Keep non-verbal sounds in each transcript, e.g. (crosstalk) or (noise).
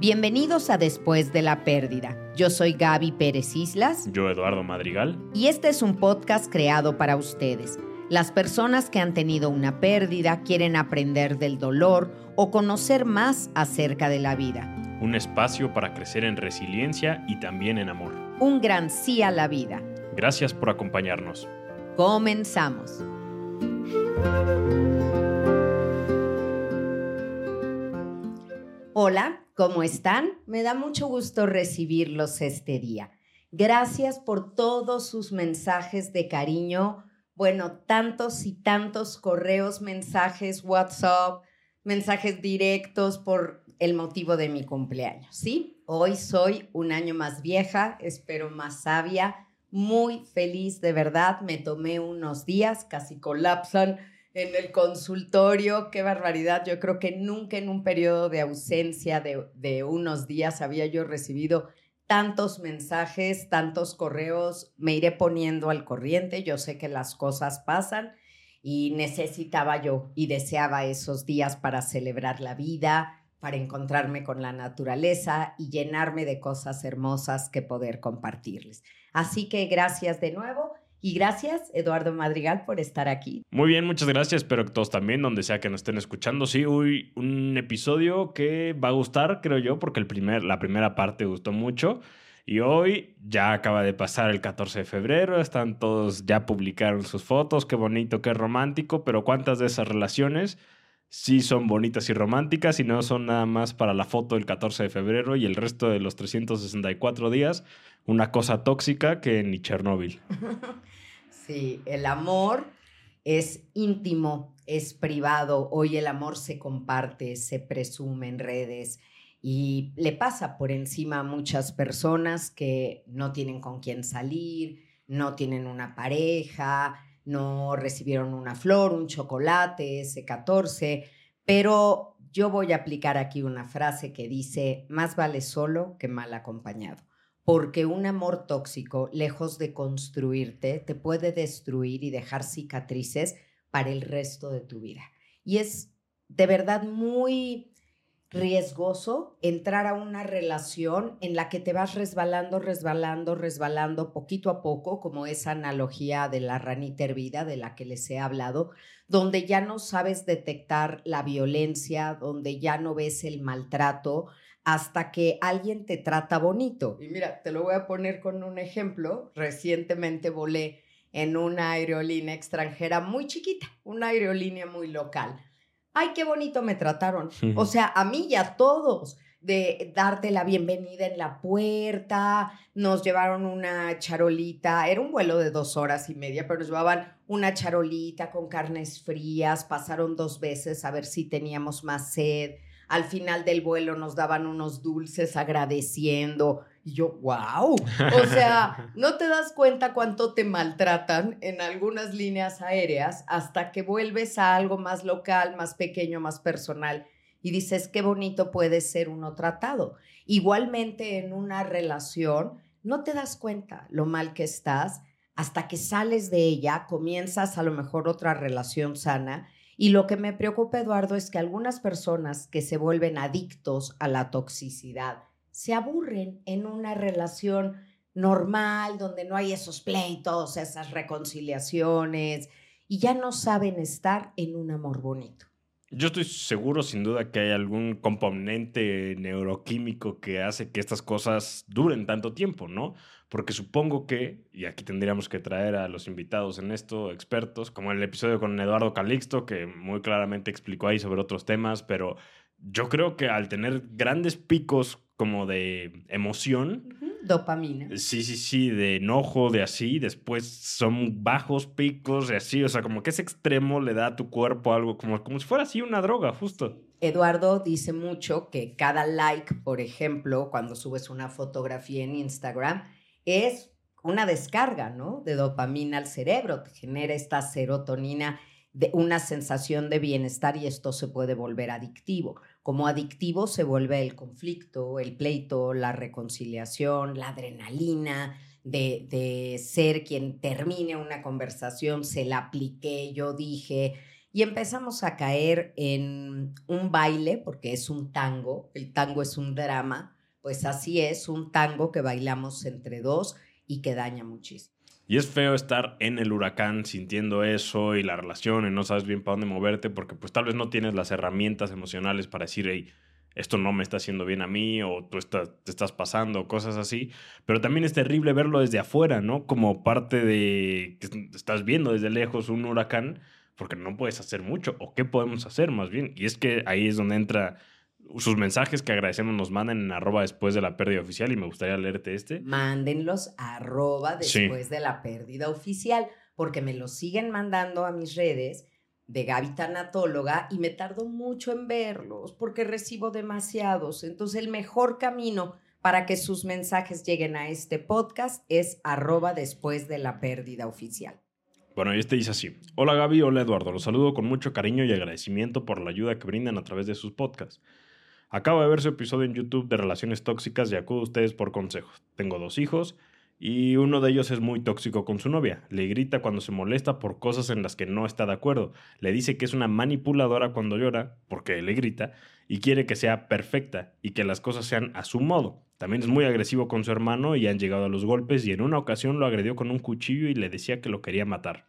Bienvenidos a Después de la Pérdida. Yo soy Gaby Pérez Islas. Yo Eduardo Madrigal. Y este es un podcast creado para ustedes. Las personas que han tenido una pérdida quieren aprender del dolor o conocer más acerca de la vida. Un espacio para crecer en resiliencia y también en amor. Un gran sí a la vida. Gracias por acompañarnos. Comenzamos. Hola, ¿cómo están? Me da mucho gusto recibirlos este día. Gracias por todos sus mensajes de cariño. Bueno, tantos y tantos correos, mensajes, WhatsApp, mensajes directos por el motivo de mi cumpleaños, ¿sí? Hoy soy un año más vieja, espero más sabia, muy feliz de verdad. Me tomé unos días, casi colapsan en el consultorio, qué barbaridad. Yo creo que nunca en un periodo de ausencia de, de, unos días había yo recibido tantos mensajes, tantos correos. Me iré poniendo al corriente. Yo sé que las cosas pasan y necesitaba yo y deseaba esos días para celebrar la vida, para encontrarme con la naturaleza y llenarme de cosas hermosas que poder compartirles. Así que gracias de nuevo y gracias, Eduardo Madrigal, por estar aquí. Muy bien, muchas gracias. Espero que todos también, donde sea que nos estén escuchando. Sí, hoy un episodio que va a gustar, creo yo, porque el primer, la primera parte gustó mucho. Y hoy ya acaba de pasar el 14 de febrero, están todos, ya publicaron sus fotos, qué bonito, qué romántico, pero ¿cuántas de esas relaciones sí son bonitas y románticas y no son nada más para la foto del 14 de febrero y el resto de los 364 días una cosa tóxica que ni Chernóbil. (laughs) Sí, el amor es íntimo, es privado. Hoy el amor se comparte, se presume en redes y le pasa por encima a muchas personas que no tienen con quién salir, no tienen una pareja, no recibieron una flor, un chocolate, ese 14, pero yo voy a aplicar aquí una frase que dice, más vale solo que mal acompañado porque un amor tóxico, lejos de construirte, te puede destruir y dejar cicatrices para el resto de tu vida. Y es de verdad muy riesgoso entrar a una relación en la que te vas resbalando, resbalando, resbalando poquito a poco, como esa analogía de la ranita hervida de la que les he hablado, donde ya no sabes detectar la violencia, donde ya no ves el maltrato, hasta que alguien te trata bonito. Y mira, te lo voy a poner con un ejemplo. Recientemente volé en una aerolínea extranjera muy chiquita, una aerolínea muy local. Ay, qué bonito me trataron. O sea, a mí y a todos de darte la bienvenida en la puerta, nos llevaron una charolita, era un vuelo de dos horas y media, pero nos llevaban una charolita con carnes frías, pasaron dos veces a ver si teníamos más sed, al final del vuelo nos daban unos dulces agradeciendo. Y yo, wow. (laughs) O sea, no te das cuenta cuánto te maltratan en algunas líneas aéreas hasta que vuelves a algo más local, más pequeño, más personal y dices, qué bonito puede ser uno tratado. Igualmente en una relación, no te das cuenta lo mal que estás hasta que sales de ella, comienzas a lo mejor otra relación sana y lo que me preocupa, Eduardo, es que algunas personas que se vuelven adictos a la toxicidad se aburren en una relación normal, donde no hay esos pleitos, esas reconciliaciones, y ya no saben estar en un amor bonito. Yo estoy seguro, sin duda, que hay algún componente neuroquímico que hace que estas cosas duren tanto tiempo, ¿no? Porque supongo que, y aquí tendríamos que traer a los invitados en esto, expertos, como el episodio con Eduardo Calixto, que muy claramente explicó ahí sobre otros temas, pero yo creo que al tener grandes picos como de emoción, dopamina. Sí, sí, sí, de enojo, de así, después son bajos picos, de así, o sea, como que ese extremo le da a tu cuerpo algo, como, como si fuera así una droga, justo. Eduardo dice mucho que cada like, por ejemplo, cuando subes una fotografía en Instagram, es una descarga, ¿no? De dopamina al cerebro, te genera esta serotonina de una sensación de bienestar y esto se puede volver adictivo. Como adictivo se vuelve el conflicto, el pleito, la reconciliación, la adrenalina de, de ser quien termine una conversación, se la apliqué, yo dije, y empezamos a caer en un baile, porque es un tango, el tango es un drama, pues así es, un tango que bailamos entre dos y que daña muchísimo. Y es feo estar en el huracán sintiendo eso y la relación y no sabes bien para dónde moverte porque pues tal vez no tienes las herramientas emocionales para decir, hey, esto no me está haciendo bien a mí o tú estás, te estás pasando, cosas así. Pero también es terrible verlo desde afuera, ¿no? Como parte de que estás viendo desde lejos un huracán porque no puedes hacer mucho o qué podemos hacer más bien. Y es que ahí es donde entra sus mensajes que agradecemos nos manden en arroba después de la pérdida oficial y me gustaría leerte este. Mándenlos arroba después de la pérdida oficial porque me los siguen mandando a mis redes de Gaby Tanatóloga y me tardo mucho en verlos porque recibo demasiados. Entonces el mejor camino para que sus mensajes lleguen a este podcast es arroba después de la pérdida oficial. Bueno, y este dice así. Hola Gaby, hola Eduardo. Los saludo con mucho cariño y agradecimiento por la ayuda que brindan a través de sus podcasts. Acabo de ver su episodio en YouTube de relaciones tóxicas y acudo a ustedes por consejos. Tengo dos hijos y uno de ellos es muy tóxico con su novia. Le grita cuando se molesta por cosas en las que no está de acuerdo. Le dice que es una manipuladora cuando llora, porque le grita, y quiere que sea perfecta y que las cosas sean a su modo. También es muy agresivo con su hermano y han llegado a los golpes y en una ocasión lo agredió con un cuchillo y le decía que lo quería matar.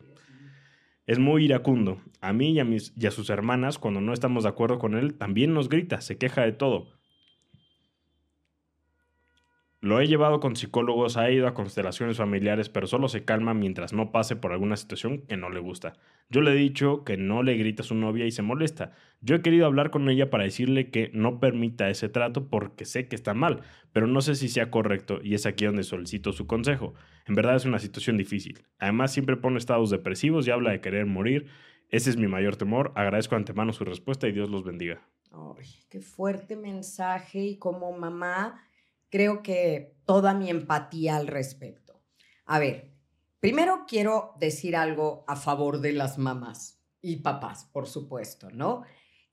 Es muy iracundo. A mí y a, mis, y a sus hermanas, cuando no estamos de acuerdo con él, también nos grita, se queja de todo. Lo he llevado con psicólogos, ha ido a constelaciones familiares, pero solo se calma mientras no pase por alguna situación que no le gusta. Yo le he dicho que no le grita a su novia y se molesta. Yo he querido hablar con ella para decirle que no permita ese trato porque sé que está mal, pero no sé si sea correcto y es aquí donde solicito su consejo. En verdad es una situación difícil. Además siempre pone estados depresivos y habla de querer morir. Ese es mi mayor temor. Agradezco antemano su respuesta y Dios los bendiga. Ay, qué fuerte mensaje y como mamá creo que toda mi empatía al respecto. A ver, primero quiero decir algo a favor de las mamás y papás, por supuesto, ¿no?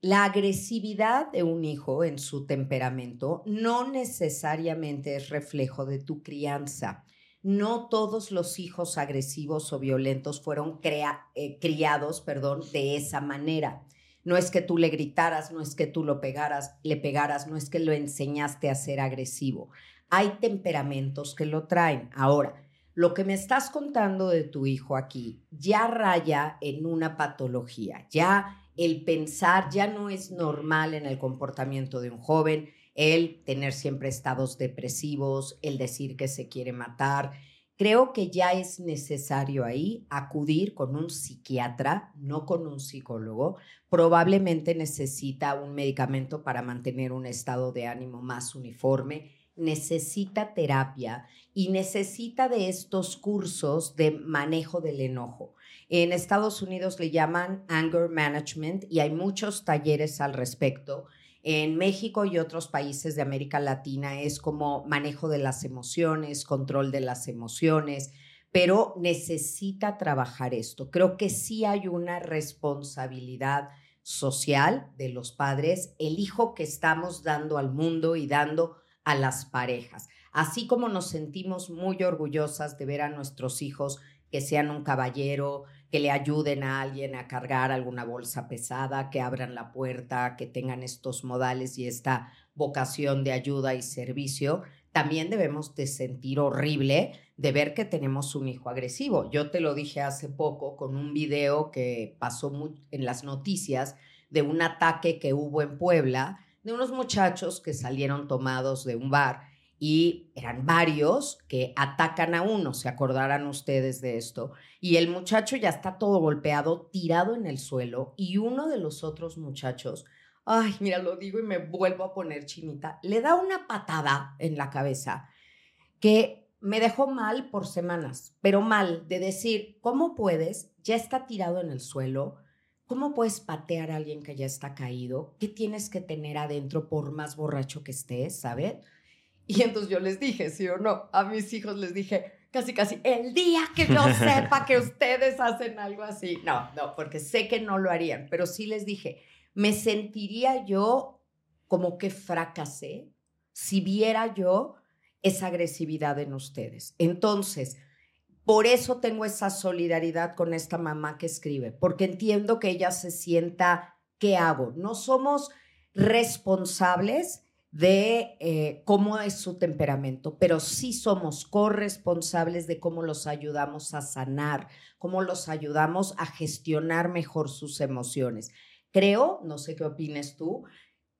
La agresividad de un hijo en su temperamento no necesariamente es reflejo de tu crianza. No todos los hijos agresivos o violentos fueron eh, criados perdón, de esa manera. No es que tú le gritaras, no es que tú lo pegaras, le pegaras, no es que lo enseñaste a ser agresivo. Hay temperamentos que lo traen. Ahora, lo que me estás contando de tu hijo aquí ya raya en una patología. Ya el pensar ya no es normal en el comportamiento de un joven, el tener siempre estados depresivos, el decir que se quiere matar, Creo que ya es necesario ahí acudir con un psiquiatra, no con un psicólogo. Probablemente necesita un medicamento para mantener un estado de ánimo más uniforme, necesita terapia y necesita de estos cursos de manejo del enojo. En Estados Unidos le llaman anger management y hay muchos talleres al respecto en México y otros países de América Latina es como manejo de las emociones, control de las emociones, pero necesita trabajar esto. Creo que sí hay una responsabilidad social de los padres, el hijo que estamos dando al mundo y dando a las parejas. Así como nos sentimos muy orgullosas de ver a nuestros hijos que sean un caballero, que le ayuden a alguien a cargar alguna bolsa pesada, que abran la puerta, que tengan estos modales y esta vocación de ayuda y servicio, también debemos de sentir horrible de ver que tenemos un hijo agresivo. Yo te lo dije hace poco con un video que pasó en las noticias de un ataque que hubo en Puebla de unos muchachos que salieron tomados de un bar y eran varios que atacan a uno, se acordarán ustedes de esto, y el muchacho ya está todo golpeado, tirado en el suelo, y uno de los otros muchachos, ay, mira, lo digo y me vuelvo a poner chinita, le da una patada en la cabeza que me dejó mal por semanas, pero mal de decir, ¿cómo puedes? Ya está tirado en el suelo. ¿Cómo puedes patear a alguien que ya está caído? ¿Qué tienes que tener adentro por más borracho que estés, ¿sabes? Y entonces yo les dije, sí o no, a mis hijos les dije, casi, casi, el día que yo (laughs) sepa que ustedes hacen algo así. No, no, porque sé que no lo harían, pero sí les dije, me sentiría yo como que fracasé si viera yo esa agresividad en ustedes. Entonces, por eso tengo esa solidaridad con esta mamá que escribe, porque entiendo que ella se sienta, ¿qué hago? No somos responsables de eh, cómo es su temperamento, pero sí somos corresponsables de cómo los ayudamos a sanar, cómo los ayudamos a gestionar mejor sus emociones. Creo, no sé qué opines tú,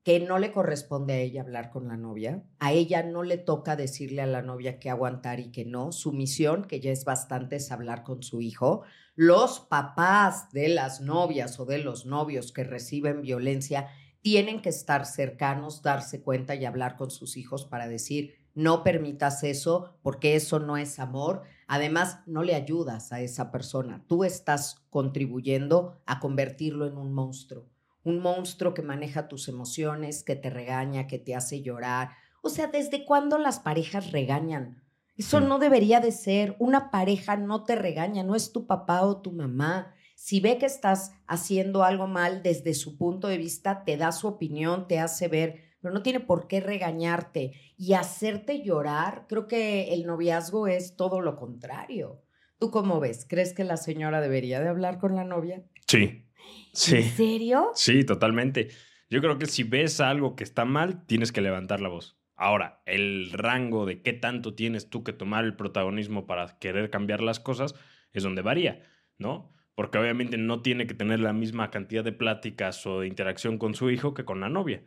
que no le corresponde a ella hablar con la novia, a ella no le toca decirle a la novia que aguantar y que no, su misión, que ya es bastante, es hablar con su hijo. Los papás de las novias o de los novios que reciben violencia tienen que estar cercanos, darse cuenta y hablar con sus hijos para decir, no permitas eso porque eso no es amor. Además, no le ayudas a esa persona. Tú estás contribuyendo a convertirlo en un monstruo. Un monstruo que maneja tus emociones, que te regaña, que te hace llorar. O sea, ¿desde cuándo las parejas regañan? Eso no debería de ser. Una pareja no te regaña, no es tu papá o tu mamá. Si ve que estás haciendo algo mal desde su punto de vista, te da su opinión, te hace ver, pero no tiene por qué regañarte y hacerte llorar. Creo que el noviazgo es todo lo contrario. ¿Tú cómo ves? ¿Crees que la señora debería de hablar con la novia? Sí. sí. ¿En serio? Sí, totalmente. Yo creo que si ves algo que está mal, tienes que levantar la voz. Ahora, el rango de qué tanto tienes tú que tomar el protagonismo para querer cambiar las cosas es donde varía, ¿no? Porque obviamente no tiene que tener la misma cantidad de pláticas o de interacción con su hijo que con la novia.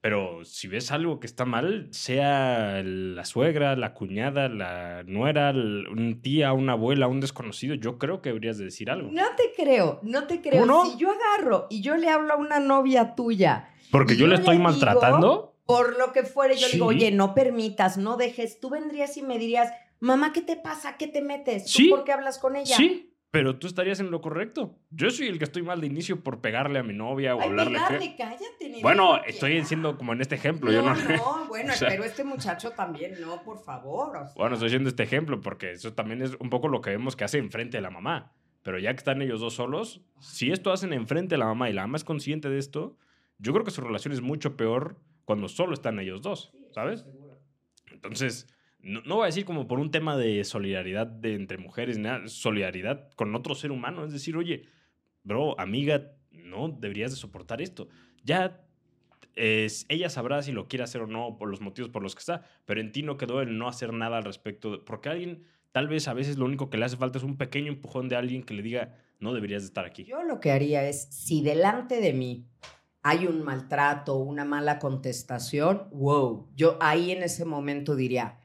Pero si ves algo que está mal, sea la suegra, la cuñada, la nuera, un tía, una abuela, un desconocido, yo creo que deberías de decir algo. No te creo, no te creo. Si yo agarro y yo le hablo a una novia tuya. Porque yo, le estoy maltratando. Por lo que fuere, yo digo, oye, no permitas, no dejes. Tú vendrías y me dirías, mamá, ¿qué te pasa? ¿Qué te metes? ¿Tú por qué hablas con ella? Sí pero tú estarías en lo correcto. Yo soy el que estoy mal de inicio por pegarle a mi novia o hablarle. Pegarle, cállate, bueno, estoy diciendo como en este ejemplo. No, yo no, no (laughs) bueno, pero este muchacho también, no, por favor. Bueno, estoy haciendo este ejemplo porque eso también es un poco lo que vemos que hace enfrente de la mamá. Pero ya que están ellos dos solos, si esto hacen enfrente de la mamá y la mamá es consciente de esto, yo creo que su relación es mucho peor cuando solo están ellos dos, ¿sabes? Entonces no, voy a decir como por un tema de solidaridad de entre mujeres, nada, solidaridad con otro ser humano. Es decir, oye, bro, amiga, no deberías de soportar esto. Ya ella sabrá si lo quiere hacer o no por los motivos por los que está, pero en ti no quedó el no hacer nada al respecto, porque alguien, tal vez a veces lo único que le hace falta es un pequeño empujón de alguien que le diga, no deberías de estar aquí. Yo lo que haría es, si delante de mí hay un maltrato, una mala contestación, wow, yo ahí en ese momento diría,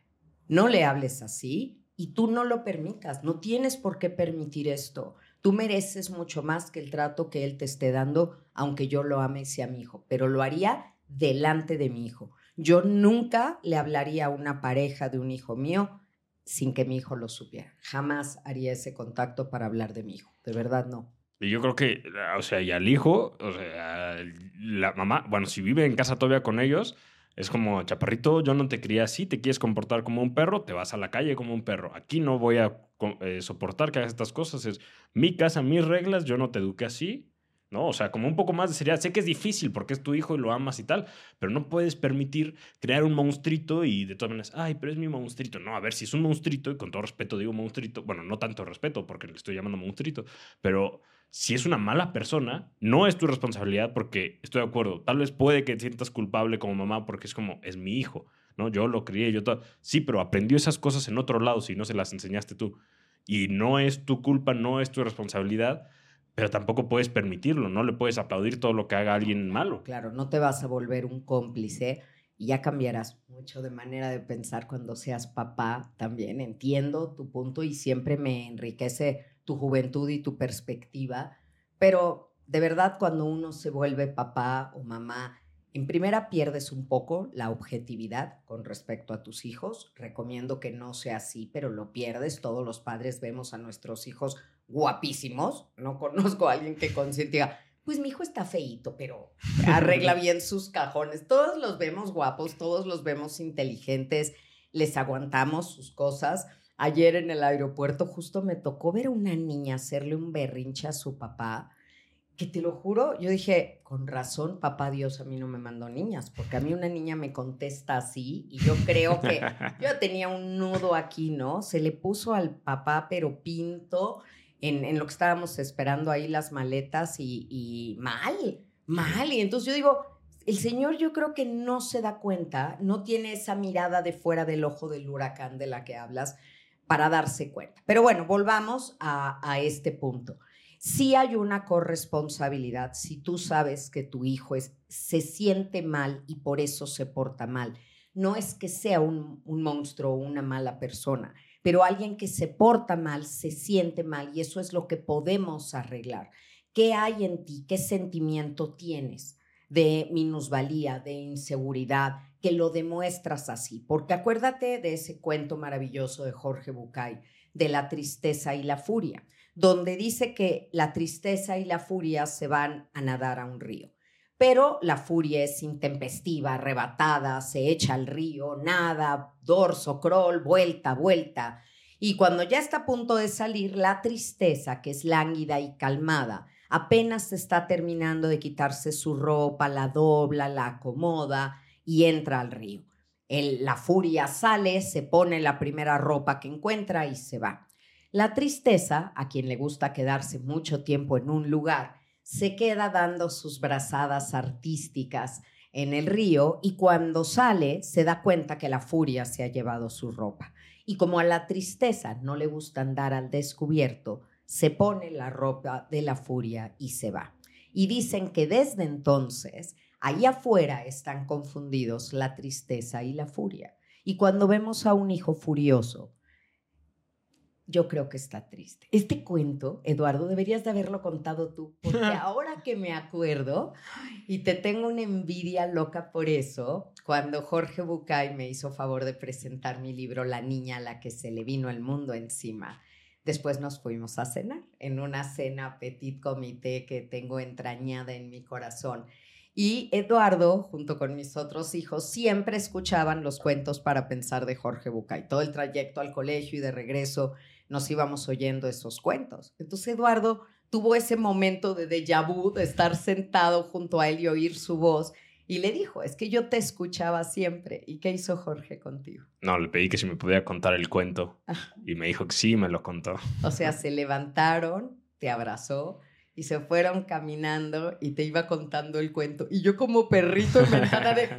no le hables así y tú no lo permitas. No tienes por qué permitir esto. Tú mereces mucho más que el trato que él te esté dando, aunque yo lo ame y sea mi hijo, pero lo haría delante de mi hijo. Yo nunca le hablaría a una pareja de un hijo mío sin que mi hijo lo supiera. Jamás haría ese contacto para hablar de mi hijo. De verdad, no. Y yo creo que, o sea, y al hijo, o sea, la mamá, bueno, si vive en casa todavía con ellos, es como, chaparrito, yo no te crié así, te quieres comportar como un perro, te vas a la calle como un perro. Aquí no voy a eh, soportar que hagas estas cosas. Es mi casa, mis reglas, yo no te eduqué así. ¿no? O sea, como un poco más de seriedad. Sé que es difícil porque es tu hijo y lo amas y tal, pero no puedes permitir crear un monstruito y de todas maneras, ay, pero es mi monstruito. No, a ver, si es un monstruito, y con todo respeto digo monstruito, bueno, no tanto respeto porque le estoy llamando monstruito, pero si es una mala persona, no es tu responsabilidad porque estoy de acuerdo. Tal vez puede que te sientas culpable como mamá porque es como, es mi hijo, ¿no? Yo lo crié, yo todo. Sí, pero aprendió esas cosas en otro lado si no se las enseñaste tú. Y no es tu culpa, no es tu responsabilidad, pero tampoco puedes permitirlo, no le puedes aplaudir todo lo que haga alguien malo. Claro, no te vas a volver un cómplice y ya cambiarás mucho de manera de pensar cuando seas papá también. Entiendo tu punto y siempre me enriquece tu juventud y tu perspectiva, pero de verdad cuando uno se vuelve papá o mamá, en primera pierdes un poco la objetividad con respecto a tus hijos. Recomiendo que no sea así, pero lo pierdes. Todos los padres vemos a nuestros hijos guapísimos. No conozco a alguien que consiga, pues mi hijo está feito, pero arregla (laughs) bien sus cajones. Todos los vemos guapos, todos los vemos inteligentes, les aguantamos sus cosas Ayer en el aeropuerto justo me tocó ver a una niña hacerle un berrinche a su papá que te lo juro, yo dije, con razón, papá Dios a mí no me mandó niñas, porque a mí una niña me contesta así y yo creo que (laughs) yo tenía un nudo aquí, ¿no? Se le puso al papá, pero pinto en, en lo que estábamos esperando ahí las maletas y, y mal, mal. Y entonces yo digo, el Señor yo creo que no se da cuenta, no tiene esa mirada de fuera del ojo del huracán de la que hablas para darse cuenta. Pero bueno, volvamos a, este punto sí hay una corresponsabilidad si tú sabes que tu hijo es, se siente mal y por eso se porta mal. No es que sea un, un monstruo o una mala persona, pero alguien que se porta mal, se siente mal y eso es lo que podemos arreglar. ¿Qué hay en ti? ¿Qué sentimiento tienes de minusvalía, de inseguridad, que lo demuestras así? Porque acuérdate de ese cuento maravilloso de Jorge Bucay, de la tristeza y la furia donde dice que la tristeza y la furia se van a nadar a un río. Pero la furia es intempestiva, arrebatada, se echa al río, nada, dorso, crawl, vuelta, vuelta. Y cuando ya está a punto de salir, la tristeza, que es lánguida y calmada, apenas está terminando de quitarse su ropa, la dobla, la acomoda y entra al río. la furia sale, se pone la primera ropa que encuentra y se va. La tristeza, a quien le gusta quedarse mucho tiempo en un lugar, se queda dando sus brazadas artísticas en el río y cuando sale se da cuenta que la furia se ha llevado su ropa. Y como a la tristeza no le gusta andar al descubierto, se pone la ropa de la furia y se va. Y dicen que desde entonces, ahí afuera están confundidos la tristeza y la furia. Y cuando vemos a un hijo furioso, yo creo que está triste. Este cuento, Eduardo, deberías de haberlo contado tú, porque (laughs) ahora que me acuerdo, y te tengo una envidia loca por eso, cuando Jorge Bucay me hizo favor de presentar mi libro La niña a la que se le vino el mundo encima, después nos fuimos a cenar, en una cena petit comité que tengo entrañada en mi corazón. Y Eduardo, junto con mis otros hijos, siempre escuchaban los cuentos para pensar de Jorge Bucay. Todo el trayecto al colegio y de regreso nos íbamos oyendo esos cuentos. Entonces Eduardo tuvo ese momento de déjà vu, de estar sentado junto a él y oír su voz. Y le dijo, es que yo te escuchaba siempre. ¿Y qué hizo Jorge contigo? No, le pedí que si me podía contar el cuento. Y me dijo que sí, me lo contó. O sea, se levantaron, te abrazó y se fueron caminando y te iba contando el cuento. Y yo como perrito en ventana de... (laughs)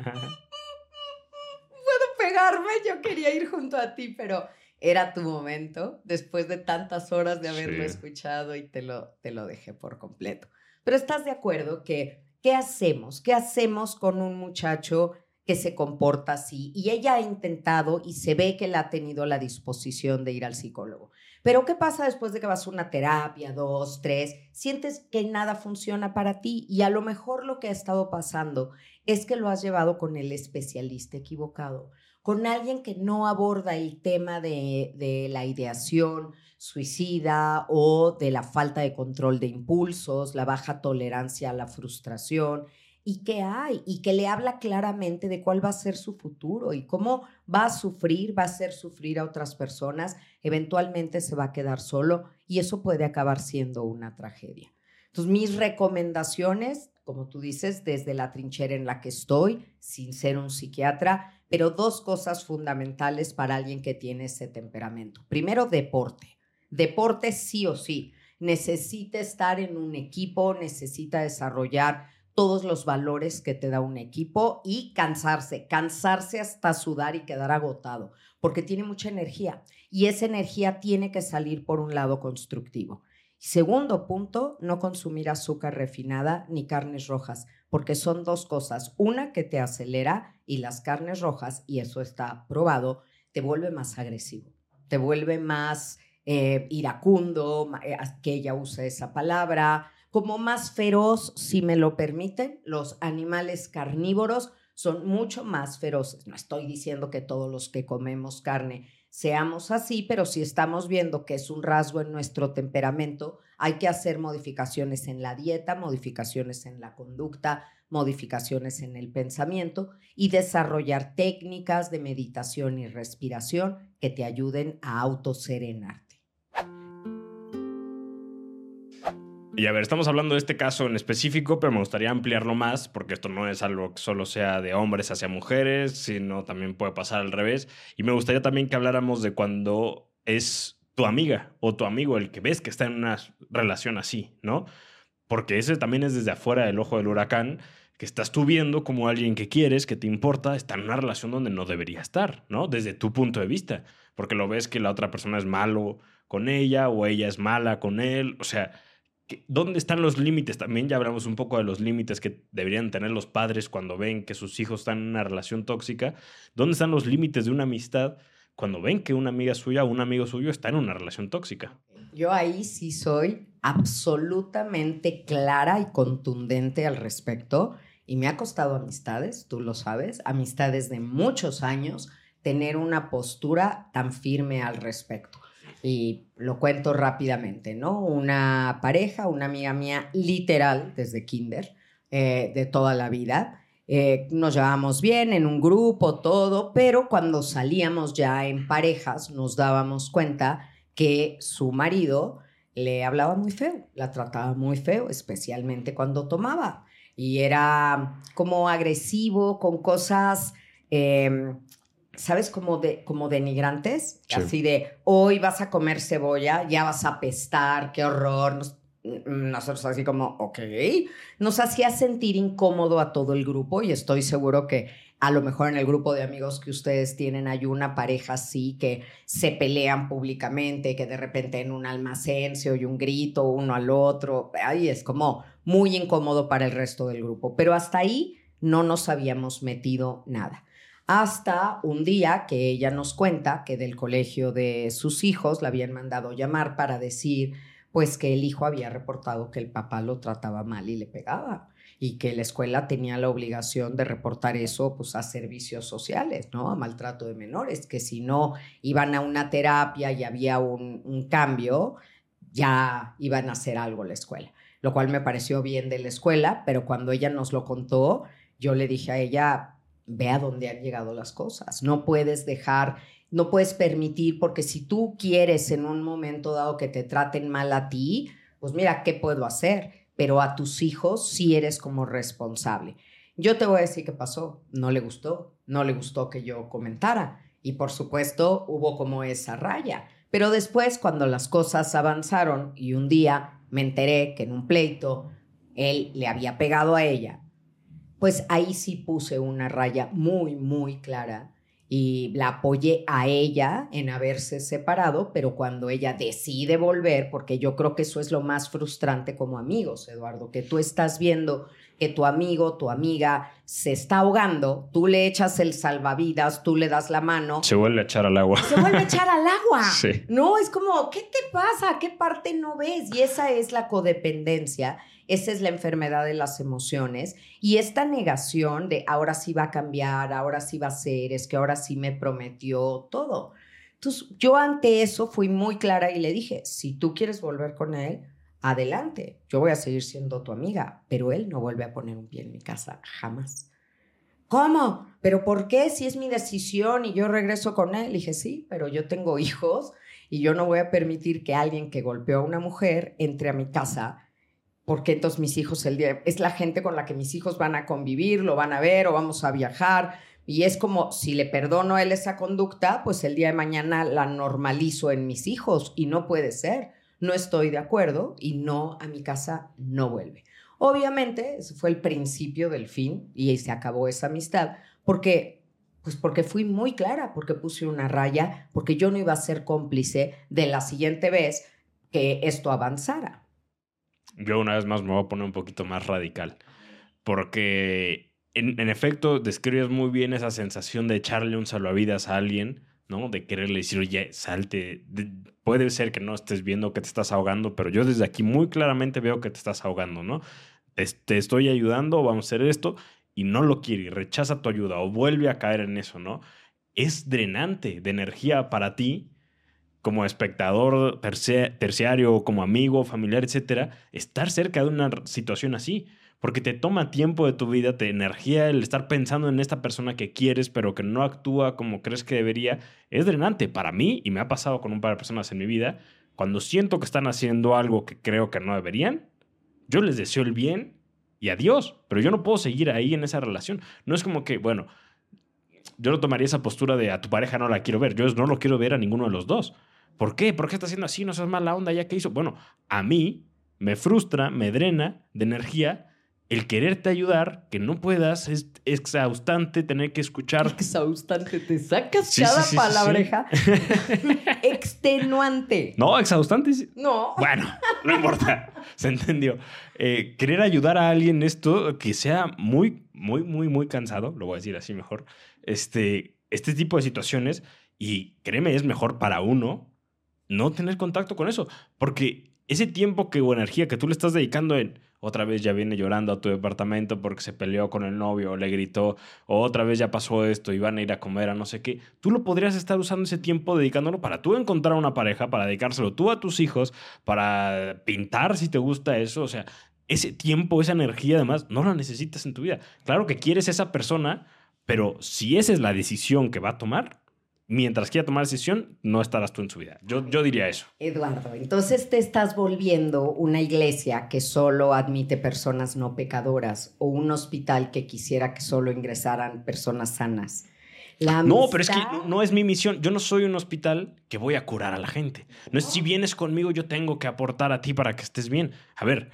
Puedo pegarme, yo quería ir junto a ti, pero era tu momento después de tantas horas de haberlo escuchado y te lo, te lo dejé por completo. Pero estás de acuerdo que, ¿qué hacemos? ¿Qué hacemos con un muchacho que se comporta así? Y ella ha intentado y se ve que le ha tenido la disposición de ir al psicólogo. Pero ¿qué pasa después de que vas a una terapia, dos, tres? Sientes que nada funciona para ti y a lo mejor lo que ha estado pasando es que lo has llevado con el especialista equivocado con alguien que no aborda el tema de, la ideación suicida o de la falta de control de impulsos, la baja tolerancia a la frustración y qué hay y que le habla claramente de cuál va a ser su futuro y cómo va a sufrir, va a hacer sufrir a otras personas, eventualmente se va a quedar solo y eso puede acabar siendo una tragedia. Entonces, mis recomendaciones, como tú dices, desde la trinchera en la que estoy, sin ser un psiquiatra, pero dos cosas fundamentales para alguien que tiene ese temperamento. Primero, deporte. Deporte sí o sí. Necesita estar en un equipo, necesita desarrollar todos los valores que te da un equipo y cansarse, cansarse hasta sudar y quedar agotado, porque tiene mucha energía y esa energía tiene que salir por un lado constructivo. Segundo punto, no consumir azúcar refinada ni carnes rojas, porque son dos cosas. Una que te acelera y las carnes rojas, y eso está probado, te vuelve más agresivo, te vuelve más eh, iracundo, eh, que ella use esa palabra, como más feroz, si me lo permiten. Los animales carnívoros son mucho más feroces. No estoy diciendo que todos los que comemos carne seamos así, pero si estamos viendo que es un rasgo en nuestro temperamento, hay que hacer modificaciones en la dieta, modificaciones en la conducta, modificaciones en el pensamiento y desarrollar técnicas de meditación y respiración que te ayuden a autoserenarte. Y a ver, estamos hablando de este caso en específico, pero me gustaría ampliarlo más, porque esto no es algo que solo sea de hombres hacia mujeres, sino también puede pasar al revés. Y me gustaría también que habláramos de cuando es tu amiga o tu amigo el que ves que está en una relación así, ¿no? Porque ese también es desde afuera del ojo del huracán, que estás tú viendo como alguien que quieres, que te importa, está en una relación donde no debería estar, ¿no? Desde tu punto de vista, porque lo ves que la otra persona es malo con ella o ella es mala con él, o sea ¿Dónde están los límites? También ya hablamos un poco de los límites que deberían tener los padres cuando ven que sus hijos están en una relación tóxica. ¿Dónde están los límites de una amistad cuando ven que una amiga suya o un amigo suyo está en una relación tóxica? Yo ahí sí soy absolutamente clara y contundente al respecto. Y me ha costado amistades, tú lo sabes, amistades de muchos años, tener una postura tan firme al respecto. Y lo cuento rápidamente, ¿no? Una pareja, una amiga mía, literal, desde kinder, eh, de toda la vida. Eh, nos llevábamos bien en un grupo, todo, pero cuando salíamos ya en parejas nos dábamos cuenta que su marido le hablaba muy feo, la trataba muy feo, especialmente cuando tomaba. Y era como agresivo, con cosas em, ¿sabes? Como, de, como denigrantes, así de, hoy vas a comer cebolla, ya vas a pestar, qué horror. Nosotros así como, ok, nos hacía sentir incómodo a todo el grupo y estoy seguro que a lo mejor en el grupo de amigos que ustedes tienen hay una pareja así que se pelean públicamente, que de repente en un almacén se oye un grito uno al otro, ahí es como muy incómodo para el resto del grupo, pero hasta ahí no nos habíamos metido nada hasta un día que ella nos cuenta que del colegio de sus hijos la habían mandado llamar para decir pues que el hijo había reportado que el papá lo trataba mal y le pegaba y que la escuela tenía la obligación de reportar eso pues a servicios sociales, ¿no? A maltrato de menores, que si no iban a una terapia y había un, un cambio, ya iban a hacer algo la escuela, lo cual me pareció bien de la escuela, pero cuando ella nos lo contó, yo le dije a ella, ve a dónde han llegado las cosas. No puedes dejar, no puedes permitir, porque si tú quieres en un momento dado que te traten mal a ti, pues mira, ¿qué puedo hacer? Pero a tus hijos sí eres como responsable. Yo te voy a decir qué pasó. No le gustó, no le gustó que yo comentara. Y por supuesto hubo como esa raya. Pero después, cuando las cosas avanzaron y un día me enteré que en un pleito él le había pegado a ella pues ahí sí puse una raya muy, muy clara y la apoyé a ella en haberse separado, pero cuando ella decide volver, porque yo creo que eso es lo más frustrante como amigos, Eduardo, que tú estás viendo que tu amigo, tu amiga se está ahogando, tú le echas el salvavidas, tú le das la mano. Se vuelve a echar al agua. Se vuelve a echar al agua. (laughs) Sí. No, es como, ¿qué te pasa? ¿Qué parte no ves? Y esa es la codependencia esa es la enfermedad de las emociones. Y esta negación de ahora sí va a cambiar, ahora sí va a ser, es que ahora sí me prometió todo. Entonces, yo ante eso fui muy clara y le dije, si tú quieres volver con él, adelante, yo voy a seguir siendo tu amiga, pero él no vuelve a poner un pie en mi casa, jamás. ¿Cómo? ¿Pero por qué? Si es mi decisión y yo regreso con él. dije, sí, pero yo tengo (laughs) hijos y yo no voy a permitir que alguien que golpeó a una mujer entre a mi casa porque entonces mis hijos el día es la gente con la que mis hijos van a convivir, lo van a ver o vamos a viajar y es como si le perdono a él esa conducta, pues el día de mañana la normalizo en mis hijos y no puede ser. No estoy de acuerdo y no a mi casa no vuelve. Obviamente, ese fue el principio del fin y se acabó esa amistad porque pues porque fui muy clara, porque puse una raya, porque yo no iba a ser cómplice de la siguiente vez que esto avanzara yo una vez más me voy a poner un poquito más radical. Porque en, efecto describes muy bien esa sensación de echarle un salvavidas a alguien, ¿no? De quererle decir, oye, salte. puede ser que no estés viendo que te estás ahogando, pero yo desde aquí muy claramente veo que te estás ahogando, ¿no? Te, estoy ayudando, vamos a hacer esto, y no lo quiere, y rechaza tu ayuda, o vuelve a caer en eso, ¿no? Es drenante de energía para ti como espectador terciario, como amigo, familiar, etcétera, estar cerca de una situación así. Porque te toma tiempo de tu vida, te energía el estar pensando en esta persona que quieres, pero que no actúa como crees que debería. Es drenante para mí, y me ha pasado con un par de personas en mi vida, cuando siento que están haciendo algo que creo que no deberían, yo les deseo el bien y adiós, pero yo no puedo seguir ahí en esa relación. No es como que, bueno, yo no tomaría esa postura de a tu pareja no la quiero ver, yo no lo quiero ver a ninguno de los dos. ¿Por qué? ¿Por qué está haciendo así? No seas mala onda, ya que hizo. Bueno, a mí me frustra, me drena de energía el quererte ayudar, que no puedas, es exhaustante tener que escuchar. Exhaustante, te sacas cada palabreja. (laughs) Extenuante. No, exhaustante. No. Bueno, no importa. Se entendió. Eh, querer ayudar a alguien esto que sea muy, muy, muy, muy cansado, lo voy a decir así mejor. Este, este tipo de situaciones, y créeme, es mejor para uno no tener contacto con eso, porque ese tiempo que o energía que tú le estás dedicando en otra vez ya viene llorando a tu departamento porque se peleó con el novio o le gritó, o otra vez ya pasó esto y van a ir a comer a no sé qué, tú lo podrías estar usando ese tiempo dedicándolo para tú encontrar una pareja, para dedicárselo tú a tus hijos, para pintar si te gusta eso, o sea, ese tiempo, esa energía además, no la necesitas en tu vida. Claro que quieres esa persona, pero si esa es la decisión que va a tomar, mientras quiera tomar decisión, no estarás tú en su vida. Yo, yo diría eso. Eduardo, entonces te estás volviendo una iglesia que solo admite personas no pecadoras o un hospital que quisiera que solo ingresaran personas sanas. No, pero es que no es mi misión. Yo no soy un hospital que voy a curar a la gente. No es si vienes conmigo, yo tengo que aportar a ti para que estés bien. A ver,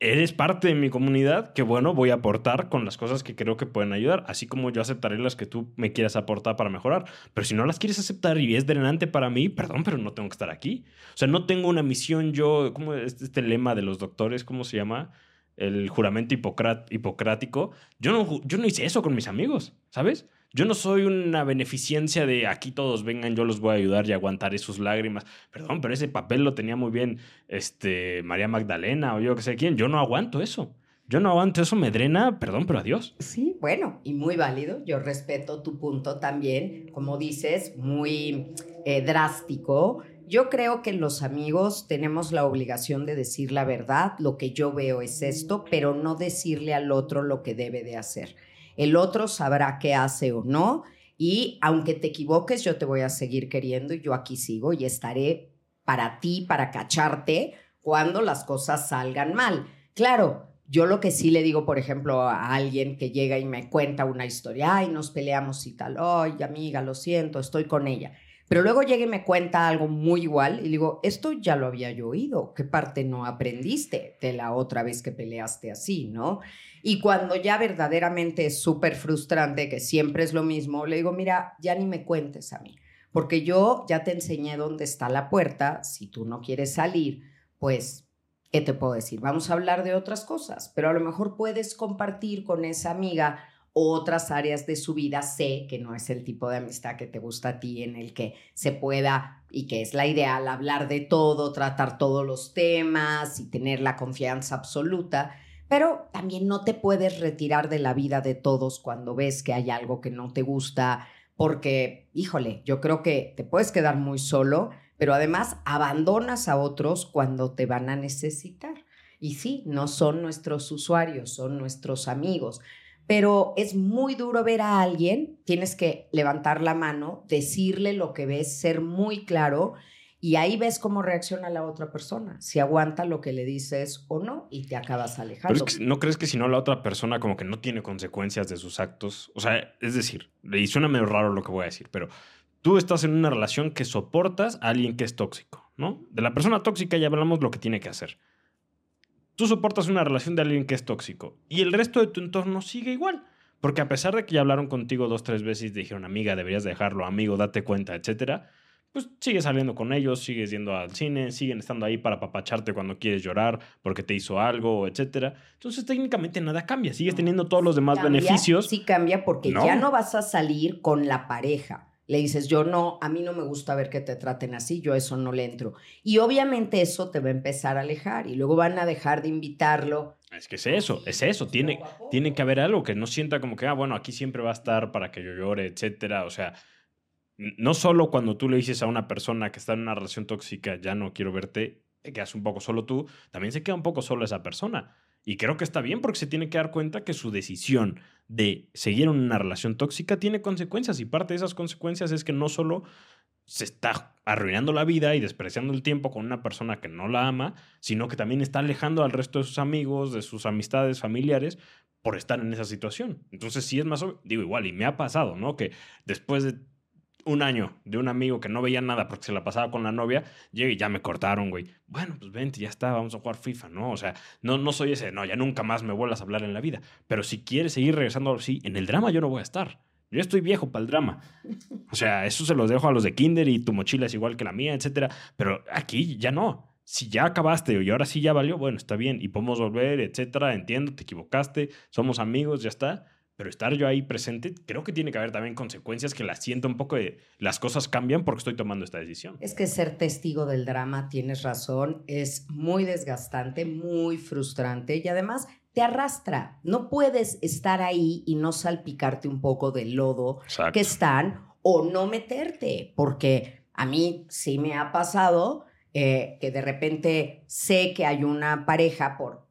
eres parte de mi comunidad, que bueno, voy a aportar con las cosas que creo que pueden ayudar, así como yo aceptaré las que tú me quieras aportar para mejorar. Pero si no las quieres aceptar y es drenante para mí, perdón, pero no tengo que estar aquí. O sea, no tengo una misión yo, ¿cómo es este lema de los doctores? ¿Cómo se llama? El juramento hipocrático. Yo no, yo no hice eso con mis amigos, ¿sabes? Yo no soy una beneficencia de aquí todos vengan, yo los voy a ayudar y aguantaré sus lágrimas. Perdón, pero ese papel lo tenía muy bien este, María Magdalena o yo que sé quién. Yo no aguanto eso. Yo no aguanto eso, me drena, perdón, pero adiós. Sí, bueno, y muy válido. Yo respeto tu punto también, como dices, muy eh, drástico. Yo creo que los amigos tenemos la obligación de decir la verdad, lo que yo veo es esto, pero no decirle al otro lo que debe de hacer el otro sabrá qué hace o no. Y aunque te equivoques, yo te voy a seguir queriendo y yo aquí sigo y estaré para ti, para cacharte cuando las cosas salgan mal. Claro, yo lo que sí le digo, por ejemplo, a alguien que llega y me cuenta una historia, ay, nos peleamos y tal, ay, amiga, lo siento, estoy con ella. Pero luego llega y me cuenta algo muy igual y digo, esto ya lo había yo oído, ¿qué parte no aprendiste de la otra vez que peleaste así, no? Y cuando ya verdaderamente es súper frustrante, que siempre es lo mismo, le digo, mira, ya ni me cuentes a mí, porque yo ya te enseñé dónde está la puerta, si tú no quieres salir, pues, ¿qué te puedo decir? Vamos a hablar de otras cosas, pero a lo mejor puedes compartir con esa amiga otras áreas de su vida, sé que no es el tipo de amistad que te gusta a ti, en el que se pueda y que es la ideal hablar de todo, tratar todos los temas y tener la confianza absoluta, pero también no te puedes retirar de la vida de todos cuando ves que hay algo que no te gusta, porque, híjole, yo creo que te puedes quedar muy solo, pero además abandonas a otros cuando te van a necesitar. Y sí, no son nuestros usuarios, son nuestros amigos. Pero es muy duro ver a alguien, tienes que levantar la mano, decirle lo que ves, ser muy claro y ahí ves cómo reacciona la otra persona, si aguanta lo que le dices o no y te acabas alejando. Pero ¿No crees que si no la otra persona como que no tiene consecuencias de sus actos? O sea, es decir, y suena medio raro lo que voy a decir, pero tú estás en una relación que soportas a alguien que es tóxico, ¿no? De la persona tóxica ya hablamos lo que tiene que hacer. Tú soportas una relación de alguien que es tóxico y el resto de tu entorno sigue igual. Porque a pesar de que ya hablaron contigo dos, tres veces y te dijeron, amiga, deberías dejarlo, amigo, date cuenta, etcétera, pues sigues saliendo con ellos, sigues yendo al cine, siguen estando ahí para papacharte cuando quieres llorar porque te hizo algo, etcétera. Entonces técnicamente nada cambia, sigues teniendo todos los demás beneficios. Sí cambia porque ya no vas a salir con la pareja. Le dices, yo no, a mí no me gusta ver que te traten así, yo eso no le entro. Y obviamente eso te va a empezar a alejar y luego van a dejar de invitarlo. Es que es eso, es eso. Tiene, tiene que haber algo que no sienta como que, ah, bueno, aquí siempre va a estar para que yo llore, etcétera. O sea, no solo cuando tú le dices a una persona que está en una relación tóxica, ya no quiero verte, te quedas un poco solo tú, también se queda un poco solo esa persona. Y creo que está bien porque se tiene que dar cuenta que su decisión de seguir en una relación tóxica tiene consecuencias y parte de esas consecuencias es que no solo se está arruinando la vida y despreciando el tiempo con una persona que no la ama, sino que también está alejando al resto de sus amigos, de sus amistades familiares por estar en esa situación. Entonces sí es más, digo igual, y me ha pasado, ¿no? Que después de un año de un amigo que no veía nada porque se la pasaba con la novia, llegué y ya me cortaron, güey. Bueno, pues vente, ya está, vamos a jugar FIFA, ¿no? O sea, no, no soy ese, no, ya nunca más me vuelvas a hablar en la vida. Pero si quieres seguir regresando así, en el drama yo no voy a estar. Yo estoy viejo para el drama. O sea, eso se los dejo a los de Kinder y tu mochila es igual que la mía, etcétera. Pero aquí ya no. Si ya acabaste y ahora sí ya valió, bueno, está bien y podemos volver, etcétera. Entiendo, te equivocaste, somos amigos, ya está pero estar yo ahí presente, creo que tiene que haber también consecuencias que la siento un poco de las cosas cambian porque estoy tomando esta decisión. Es que ser testigo del drama, tienes razón, es muy desgastante, muy frustrante y además te arrastra. No puedes estar ahí y no salpicarte un poco del lodo que están o no meterte, porque a mí sí me ha pasado eh, que de repente sé que hay una pareja por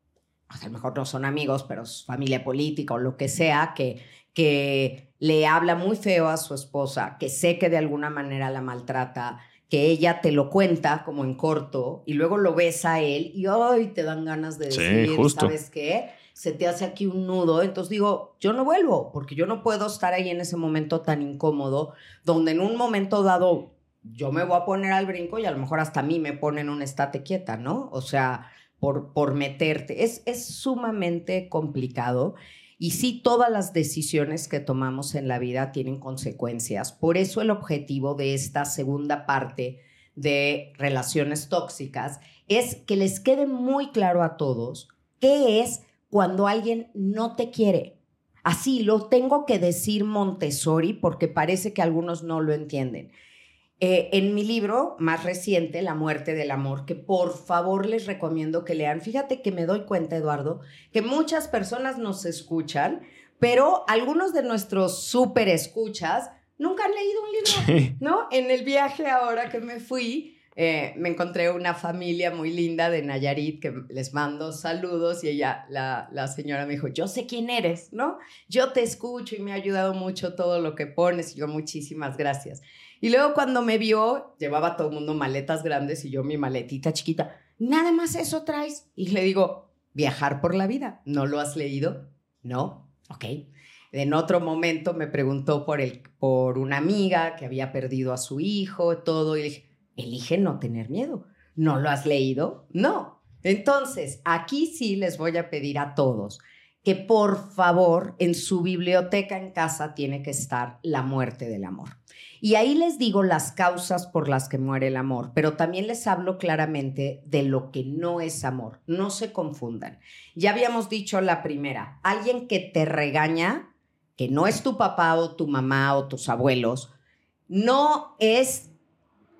a lo mejor no son amigos, pero es familia política o lo que sea, que, que le habla muy feo a su esposa, que sé que de alguna manera la maltrata, que ella te lo cuenta como en corto y luego lo ves a él y hoy te dan ganas de decir, ¿sabes qué? Se te hace aquí un nudo. Entonces digo, yo no vuelvo porque yo no puedo estar ahí en ese momento tan incómodo donde en un momento dado yo me voy a poner al brinco y a lo mejor hasta a mí me ponen un estate quieta, ¿no? O sea, por, meterte. Es, es sumamente complicado. Y sí, todas las decisiones que tomamos en la vida tienen consecuencias. Por eso el objetivo de esta segunda parte de relaciones tóxicas es que les quede muy claro a todos qué es cuando alguien no te quiere. Así lo tengo que decir Montessori porque parece que algunos no lo entienden. Eh, en mi libro más reciente, La muerte del amor, que por favor les recomiendo que lean. Fíjate que me doy cuenta, Eduardo, que muchas personas nos escuchan, pero algunos de nuestros súper escuchas nunca han leído un libro, ¿no? En el viaje ahora que me fui, eh, me encontré una familia muy linda de Nayarit que les mando saludos y ella, la, la, señora me dijo, yo sé quién eres, ¿no? Yo te escucho y me ha ayudado mucho todo lo que pones y yo muchísimas gracias. Y luego cuando me vio, llevaba todo el mundo maletas grandes y yo mi maletita chiquita. Nada más eso traes. Y le digo, viajar por la vida. ¿No lo has leído? No. Ok. En otro momento me preguntó por, el, por una amiga que había perdido a su hijo, todo. Y elige no tener miedo. ¿No lo has leído? No. Entonces, aquí sí les voy a pedir a todos que por favor en su biblioteca en casa tiene que estar La muerte del amor. Y ahí les digo las causas por las que muere el amor, pero también les hablo claramente de lo que no es amor. No se confundan. Ya habíamos dicho la primera, alguien que te regaña, que no es tu papá o tu mamá o tus abuelos, no es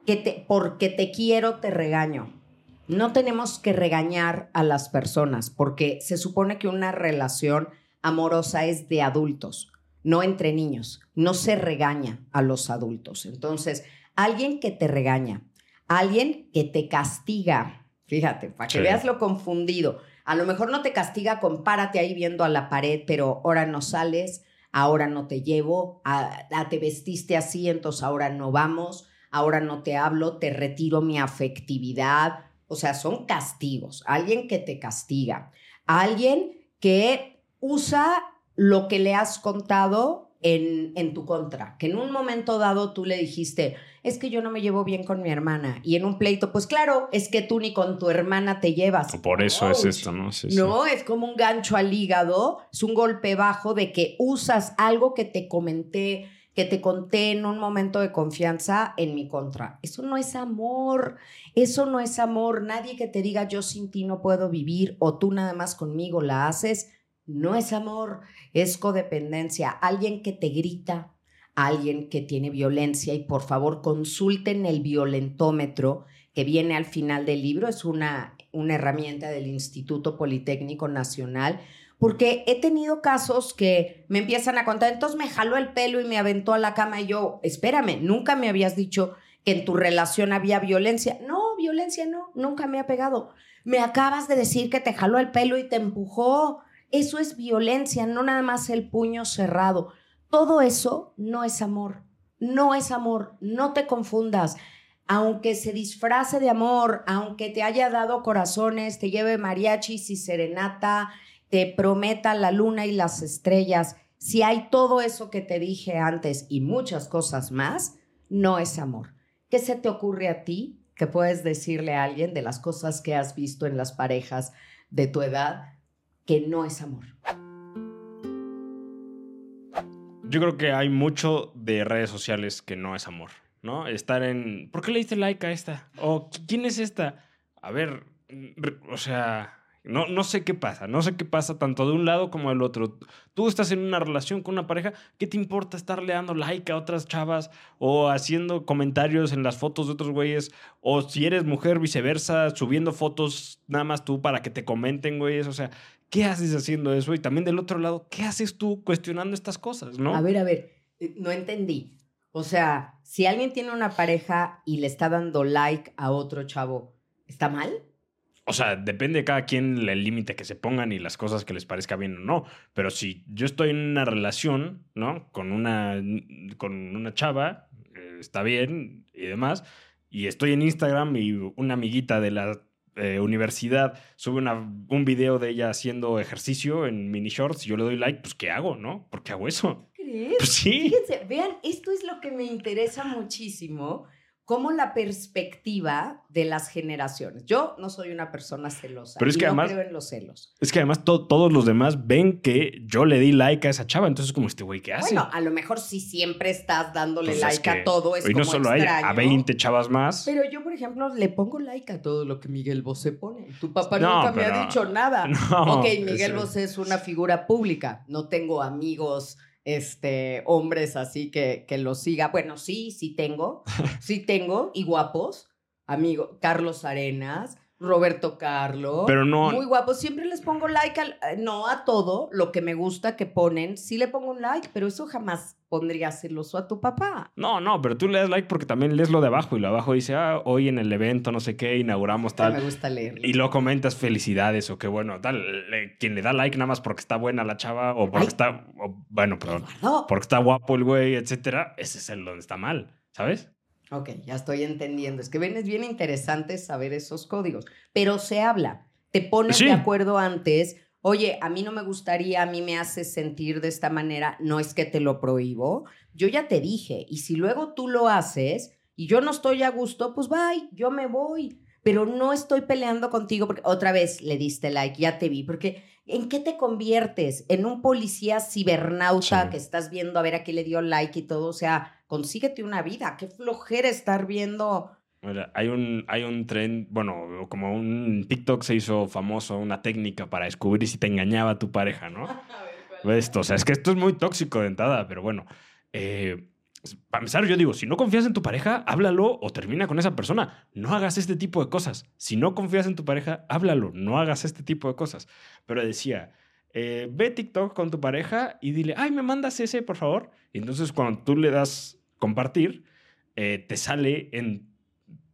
que te, porque te quiero te regaño. No tenemos que regañar a las personas porque se supone que una relación amorosa es de adultos no entre niños. No se regaña a los adultos. Entonces, alguien que te regaña, alguien que te castiga, fíjate, para que veas lo confundido. A lo mejor no te castiga con párate ahí viendo a la pared, pero ahora no sales, ahora no te llevo, a, te vestiste así, entonces ahora no vamos, ahora no te hablo, te retiro mi afectividad. O sea, son castigos. Alguien que te castiga, alguien que usa lo que le has contado en, en, tu contra, que en un momento dado tú le dijiste, es que yo no me llevo bien con mi hermana, y en un pleito, pues claro, es que tú ni con tu hermana te llevas. Por eso es esto, ¿no? no, es como un gancho al hígado, es un golpe bajo de que usas algo que te comenté, que te conté en un momento de confianza en mi contra. Eso no es amor, eso no es amor. Nadie que te diga yo sin ti no puedo vivir o tú nada más conmigo la haces no es amor, es codependencia. Alguien que te grita, alguien que tiene violencia y por favor consulten el violentómetro que viene al final del libro. Es una, una herramienta del Instituto Politécnico Nacional porque he tenido casos que me empiezan a contar, entonces me jaló el pelo y me aventó a la cama y yo, espérame, nunca me habías dicho que en tu relación había violencia. No, violencia no, nunca me ha pegado. Me acabas de decir que te jaló el pelo y te empujó. Eso es violencia, no nada más el puño cerrado. Todo eso no es amor, no es amor, no te confundas. Aunque se disfrace de amor, aunque te haya dado corazones, te lleve mariachis y serenata, te prometa la luna y las estrellas, si hay todo eso que te dije antes y muchas cosas más, no es amor. ¿Qué se te ocurre a ti que puedes decirle a alguien de las cosas que has visto en las parejas de tu edad que no es amor? Yo creo que hay mucho de redes sociales que no es amor, ¿no? Estar en, ¿por qué le diste like a esta? ¿O quién es esta? A ver, o sea, no, no sé qué pasa, no sé qué pasa tanto de un lado como del otro. Tú estás en una relación con una pareja, ¿qué te importa estarle dando like a otras chavas o haciendo comentarios en las fotos de otros güeyes? O si eres mujer, viceversa, subiendo fotos nada más tú para que te comenten, güeyes. O sea, ¿qué haces haciendo eso? Y también del otro lado, ¿qué haces tú cuestionando estas cosas, no? A ver, a ver, no entendí. O sea, si alguien tiene una pareja y le está dando like a otro chavo, ¿está mal? O sea, depende de cada quien el límite que se pongan y las cosas que les parezca bien o no. Pero si yo estoy en una relación, ¿no? Con una, con una chava, eh, está bien y demás, y estoy en Instagram y una amiguita de la eh, universidad sube una, un video de ella haciendo ejercicio en mini shorts y yo le doy like, pues ¿qué hago, no? ¿Por qué hago eso? ¿Crees? Pues sí. Fíjense, vean, esto es lo que me interesa muchísimo como la perspectiva de las generaciones. Yo no soy una persona celosa. Pero es que no además, creo en los celos. Es que además todos los demás ven que yo le di like a esa chava, entonces como este güey, ¿qué hace? Bueno, a lo mejor si siempre estás dándole pues like a todo, es y no solo extraño, a, a 20 chavas más. Pero yo, por ejemplo, le pongo like a todo lo que Miguel Bosé pone. Tu papá nunca me ha dicho nada. (laughs) No, ok, Miguel Bosé es una figura pública. No tengo amigos este, hombres así que, que lo siga. Bueno, sí, sí tengo, (laughs) sí tengo, y guapos, amigo, Carlos Arenas, Roberto Carlos. Pero no. Muy guapos. Siempre les pongo like, al, eh, no a todo lo que me gusta que ponen. Sí le pongo un like, pero eso jamás pondría celoso a tu papá. No, no, pero tú le das like porque también lees lo de abajo y lo de abajo dice, ah, hoy en el evento, no sé qué, inauguramos tal. Me gusta leer. Y lo comentas felicidades o qué bueno, tal. quien le da like nada más porque está buena la chava o porque está, bueno, perdón, porque está guapo el güey, etcétera, ese es el donde está mal, ¿sabes? Ok, ya estoy entendiendo. Es que ven, es bien interesante saber esos códigos. Pero se habla. Te pones de acuerdo antes. Oye, a mí no me gustaría, a mí me hace sentir de esta manera. No es que te lo prohíbo. Yo ya te dije. Y si luego tú lo haces y yo no estoy a gusto, pues bye, yo me voy. Pero no estoy peleando contigo porque otra vez le diste like, ya te vi. Porque ¿en qué te conviertes? ¿En un policía cibernauta que estás viendo a ver a qué le dio like y todo? O sea, consíguete una vida. Qué flojera estar viendo. hay un, hay un tren, bueno, como un TikTok se hizo famoso, una técnica para descubrir si te engañaba tu pareja, ¿no? (laughs) esto, o sea, es que esto es muy tóxico de entrada, pero bueno. Eh, para empezar, yo digo, si no confías en tu pareja, háblalo o termina con esa persona. No hagas este tipo de cosas. Si no confías en tu pareja, háblalo, no hagas este tipo de cosas. Pero decía, eh, ve TikTok con tu pareja y dile, ay, me mandas ese, por favor. Entonces cuando tú le das compartir, eh, te sale en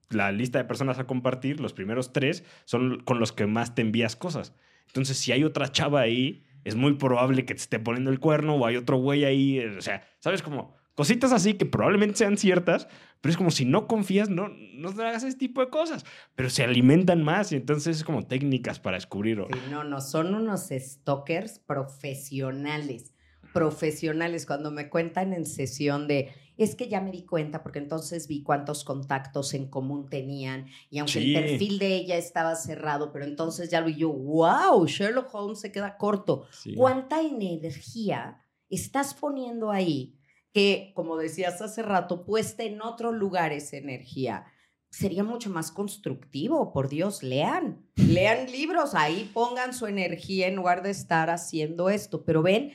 la lista de personas a compartir, los primeros tres son con los que más te envías cosas. Entonces, si hay otra chava ahí, es muy probable que te esté poniendo el cuerno o hay otro güey ahí. Eh, o sea, ¿sabes? Como cositas así que probablemente sean ciertas, pero es como si no confías, no, no hagas ese tipo de cosas. Pero se alimentan más y entonces es como técnicas para descubrirlo. no, no, son unos stalkers profesionales. Profesionales. Cuando me cuentan en sesión de es que ya me di cuenta porque entonces vi cuántos contactos en común tenían y aunque el perfil de ella estaba cerrado, pero entonces ya lo vi yo, wow, Sherlock Holmes se queda corto. ¿Cuánta energía estás poniendo ahí que, como decías hace rato, puesta en otro lugar esa energía? Sería mucho más constructivo, por Dios, lean, lean (laughs) libros, ahí pongan su energía en lugar de estar haciendo esto. Pero ven,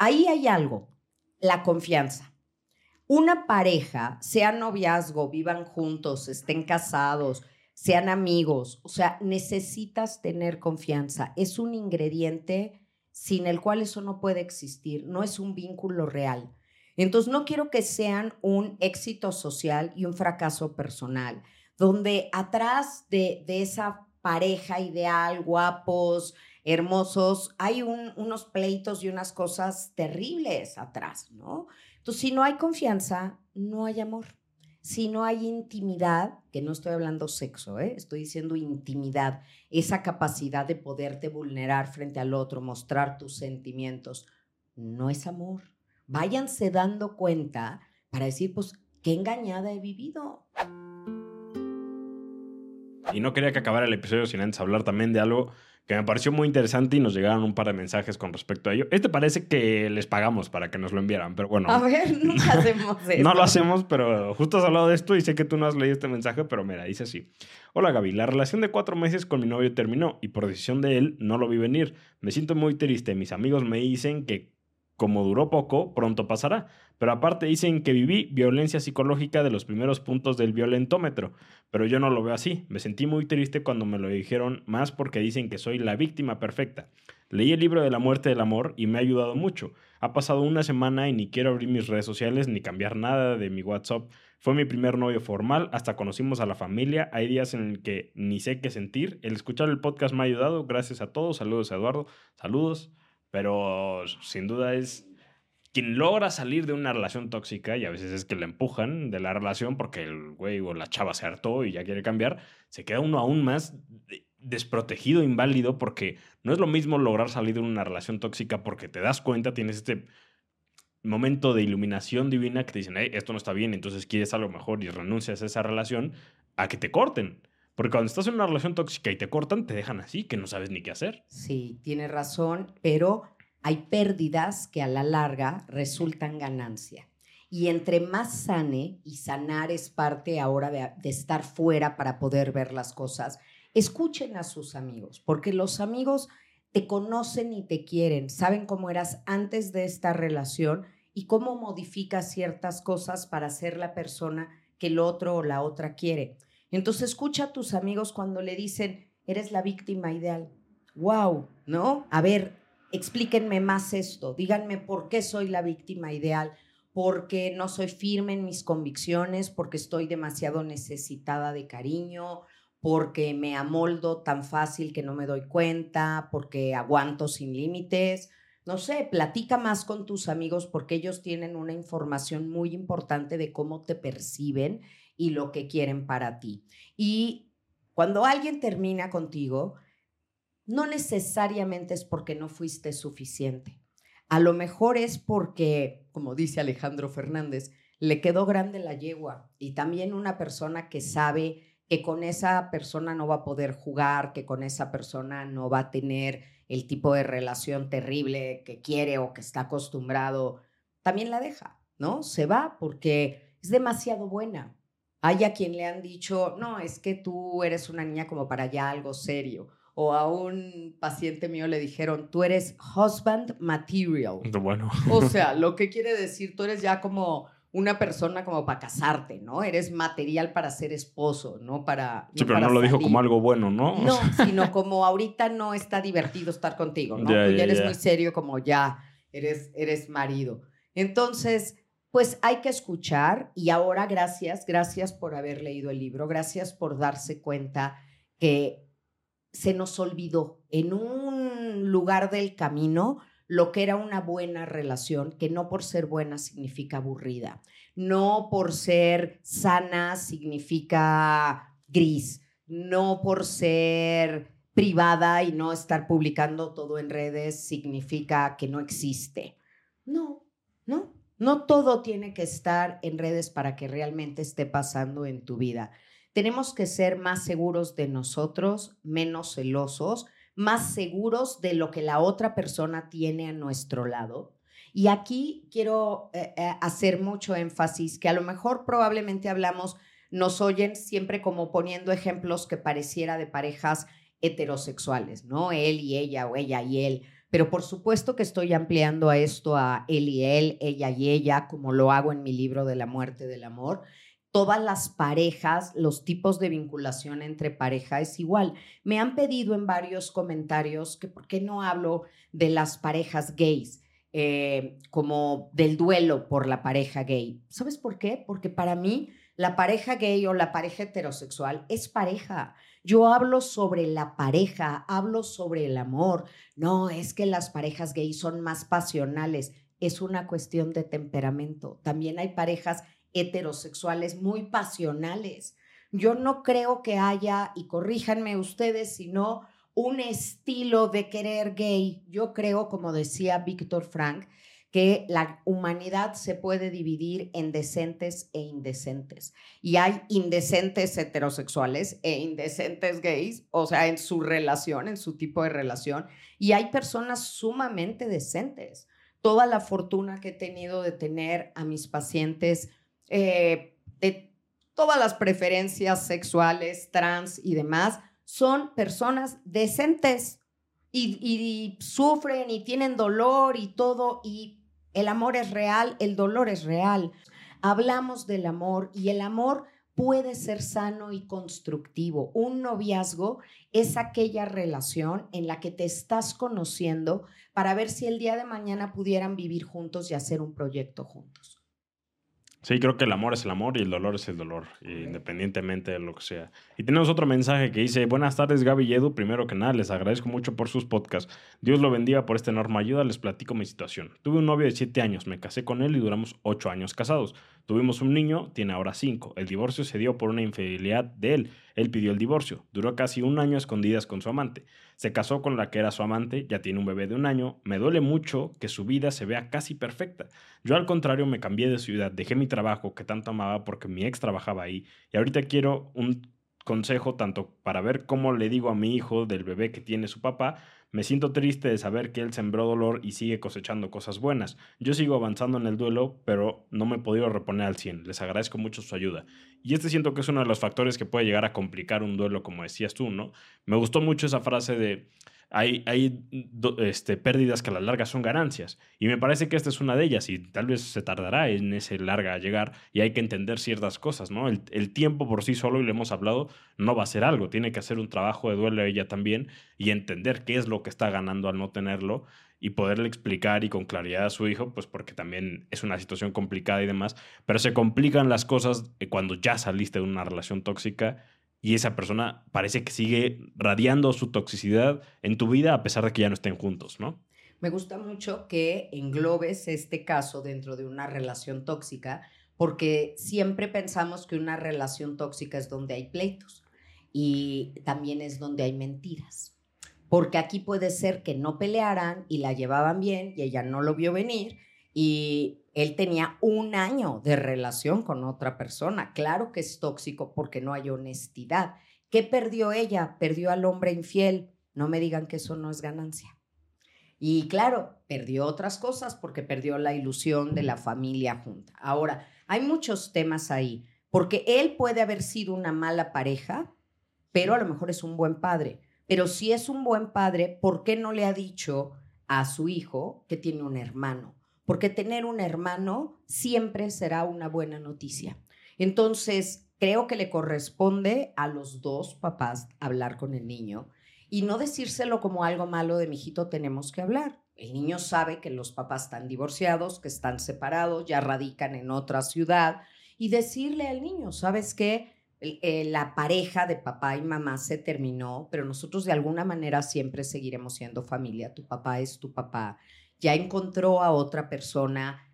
ahí hay algo, la confianza una pareja, sea noviazgo, vivan juntos, estén casados, sean amigos, o sea, necesitas tener confianza. Es un ingrediente sin el cual eso no puede existir, no es un vínculo real. Entonces, no quiero que sean un éxito social y un fracaso personal. donde atrás de, de esa pareja ideal, guapos, hermosos, hay unos pleitos y unas cosas terribles atrás, ¿no? Entonces, si no hay confianza, no hay amor. Si no hay intimidad, que no estoy hablando sexo, ¿eh? estoy diciendo intimidad, esa capacidad de poderte vulnerar frente al otro, mostrar tus sentimientos, no es amor. Váyanse dando cuenta para decir, pues, qué engañada he vivido. Y no quería que acabara el episodio sin antes hablar también de algo que me pareció muy interesante y nos llegaron un par de mensajes con respecto a ello. Este parece que les pagamos para que nos lo enviaran, pero bueno. A ver, (laughs) nunca hacemos eso. (laughs) no lo hacemos, pero justo has hablado de esto y sé que tú no has leído este mensaje, pero mira, dice así. Hola Gaby, la relación de cuatro meses con mi novio terminó y por decisión de él no lo vi venir. Me siento muy triste. Mis amigos me dicen que como duró poco, pronto pasará. Pero aparte dicen que viví violencia psicológica de los primeros puntos del violentómetro. Pero yo no lo veo así. Me sentí muy triste cuando me lo dijeron, más porque dicen que soy la víctima perfecta. Leí el libro de la muerte del amor y me ha ayudado mucho. Ha pasado una semana y ni quiero abrir mis redes sociales ni cambiar nada de mi WhatsApp. Fue mi primer novio formal, hasta conocimos a la familia. Hay días en el que ni sé qué sentir. El escuchar el podcast me ha ayudado. Gracias a todos. Saludos, Eduardo. Saludos. Pero sin duda es quien logra salir de una relación tóxica, y a veces es que le empujan de la relación porque el güey o la chava se hartó y ya quiere cambiar, se queda uno aún más desprotegido, inválido, porque no es lo mismo lograr salir de una relación tóxica porque te das cuenta, tienes este momento de iluminación divina que te dicen, esto no está bien, entonces quieres algo mejor y renuncias a esa relación, a que te corten. Porque cuando estás en una relación tóxica y te cortan, te dejan así, que no sabes ni qué hacer. Sí, tiene razón, pero hay pérdidas que a la larga resultan ganancia. Y entre más sane, y sanar es parte ahora de, de, estar fuera para poder ver las cosas, escuchen a sus amigos, porque los amigos te conocen y te quieren, saben cómo eras antes de esta relación y cómo modificas ciertas cosas para ser la persona que el otro o la otra quiere. Entonces escucha a tus amigos cuando le dicen, eres la víctima ideal. ¡Wow! ¿No? A ver, explíquenme más esto, díganme por qué soy la víctima ideal, porque no soy firme en mis convicciones, porque estoy demasiado necesitada de cariño, porque me amoldo tan fácil que no me doy cuenta, porque aguanto sin límites. No sé, platica más con tus amigos porque ellos tienen una información muy importante de cómo te perciben y lo que quieren para ti. Y cuando alguien termina contigo, no necesariamente es porque no fuiste suficiente. A lo mejor es porque, como dice Alejandro Fernández, le quedó grande la yegua y también una persona que sabe que con esa persona no va a poder jugar, que con esa persona no va a tener el tipo de relación terrible que quiere o que está acostumbrado, también la deja, ¿no? Se va porque es demasiado buena. Hay a quien le han dicho, no, es que tú eres una niña como para ya algo serio. O a un paciente mío le dijeron, tú eres husband material. Bueno. O sea, (laughs) lo que quiere decir, tú eres ya como una persona como para casarte, ¿no? Eres material para ser esposo, ¿no? Para. Sí, pero no lo dijo como algo bueno, ¿no? No, (laughs) sino como ahorita no está divertido estar contigo, ¿no? Tú ya eres muy serio, como ya eres, eres marido. Entonces, pues hay que escuchar y ahora gracias, gracias por haber leído el libro, gracias por darse cuenta que se nos olvidó en un lugar del camino lo que era una buena relación, que no por ser buena significa aburrida, no por ser sana significa gris, no por ser privada y no estar publicando todo en redes significa que no existe. No, no, no todo tiene que estar en redes para que realmente esté pasando en tu vida. Tenemos que ser más seguros de nosotros, menos celosos, más seguros de lo que la otra persona tiene a nuestro lado. Y aquí quiero eh, eh, hacer mucho énfasis que a lo mejor probablemente hablamos, nos oyen siempre como poniendo ejemplos que pareciera de parejas heterosexuales, ¿no? Él y ella o ella y él pero por supuesto que estoy ampliando a esto a él y él, ella y ella, como lo hago en mi libro de la muerte del amor. Todas las parejas, los tipos de vinculación entre pareja es igual. Me han pedido en varios comentarios que por qué no hablo de las parejas gays, eh, como del duelo por la pareja gay. ¿Sabes por qué? Porque para mí La pareja gay o la pareja heterosexual es pareja. Yo hablo sobre la pareja, hablo sobre el amor. No, es que las parejas gay son más pasionales. Es una cuestión de temperamento. También hay parejas heterosexuales muy pasionales. Yo no creo que haya, y corríjanme ustedes, sino un estilo de querer gay. Yo creo, como decía Víctor Frank, que la humanidad se puede dividir en decentes e indecentes. Y hay indecentes heterosexuales e indecentes gays, o sea, en su relación, en su tipo de relación. Y hay personas sumamente decentes. Toda la fortuna que he tenido de tener a mis pacientes eh, de todas las preferencias sexuales, trans y demás, son personas decentes y, y, sufren y tienen dolor y todo, y el amor es real, el dolor es real. Hablamos del amor y el amor puede ser sano y constructivo. Un noviazgo es aquella relación en la que te estás conociendo para ver si el día de mañana pudieran vivir juntos y hacer un proyecto juntos. Sí, creo que el amor es el amor y el dolor es el dolor, independientemente de lo que sea. Y tenemos otro mensaje que dice, buenas tardes Gaby y Edu, primero que nada les agradezco mucho por sus podcasts. Dios lo bendiga por esta enorme ayuda, les platico mi situación. Tuve un novio de 7 años, me casé con él y duramos 8 años casados. Tuvimos un niño, tiene ahora 5. El divorcio se dio por una infidelidad de él. Él pidió el divorcio. Duró casi un año escondidas con su amante. Se casó con la que era su amante, ya tiene un bebé de un año. Me duele mucho que su vida se vea casi perfecta. Yo al contrario me cambié de ciudad, dejé mi trabajo que tanto amaba porque mi ex trabajaba ahí y ahorita quiero un consejo tanto para ver cómo le digo a mi hijo del bebé que tiene su papá, me siento triste de saber que él sembró dolor y sigue cosechando cosas buenas. Yo sigo avanzando en el duelo, pero no me he podido reponer al 100. Les agradezco mucho su ayuda. Y este siento que es uno de los factores que puede llegar a complicar un duelo, como decías tú, ¿no? Me gustó mucho esa frase de hay, este, pérdidas que a la larga son ganancias. Y me parece que esta es una de ellas y tal vez se tardará en ese larga a llegar y hay que entender ciertas cosas, ¿no? El, tiempo por sí solo, y lo hemos hablado, no va a ser algo. Tiene que hacer un trabajo de duelo ella también y entender qué es lo que está ganando al no tenerlo y poderle explicar y con claridad a su hijo, pues porque también es una situación complicada y demás, pero se complican las cosas eh, cuando ya saliste de una relación tóxica y esa persona parece que sigue radiando su toxicidad en tu vida a pesar de que ya no estén juntos, ¿no? Me gusta mucho que englobes este caso dentro de una relación tóxica, porque siempre pensamos que una relación tóxica es donde hay pleitos y también es donde hay mentiras. Porque aquí puede ser que no pelearan y la llevaban bien y ella no lo vio venir y él tenía un año de relación con otra persona. Claro que es tóxico porque no hay honestidad. ¿Qué perdió ella? Perdió al hombre infiel. No me digan que eso no es ganancia. Y claro, perdió otras cosas porque perdió la ilusión de la familia junta. Ahora, hay muchos temas ahí, porque él puede haber sido una mala pareja, pero a lo mejor es un buen padre. Pero si es un buen padre, ¿por qué no le ha dicho a su hijo que tiene un hermano? Porque tener un hermano siempre será una buena noticia. Entonces, creo que le corresponde a los dos papás hablar con el niño y no decírselo como algo malo de mi hijito, tenemos que hablar. El niño sabe que los papás están divorciados, que están separados, ya radican en otra ciudad y decirle al niño, ¿sabes qué? Eh, la pareja de papá y mamá se terminó, pero nosotros de alguna manera siempre seguiremos siendo familia. Tu papá es tu papá ya encontró a otra persona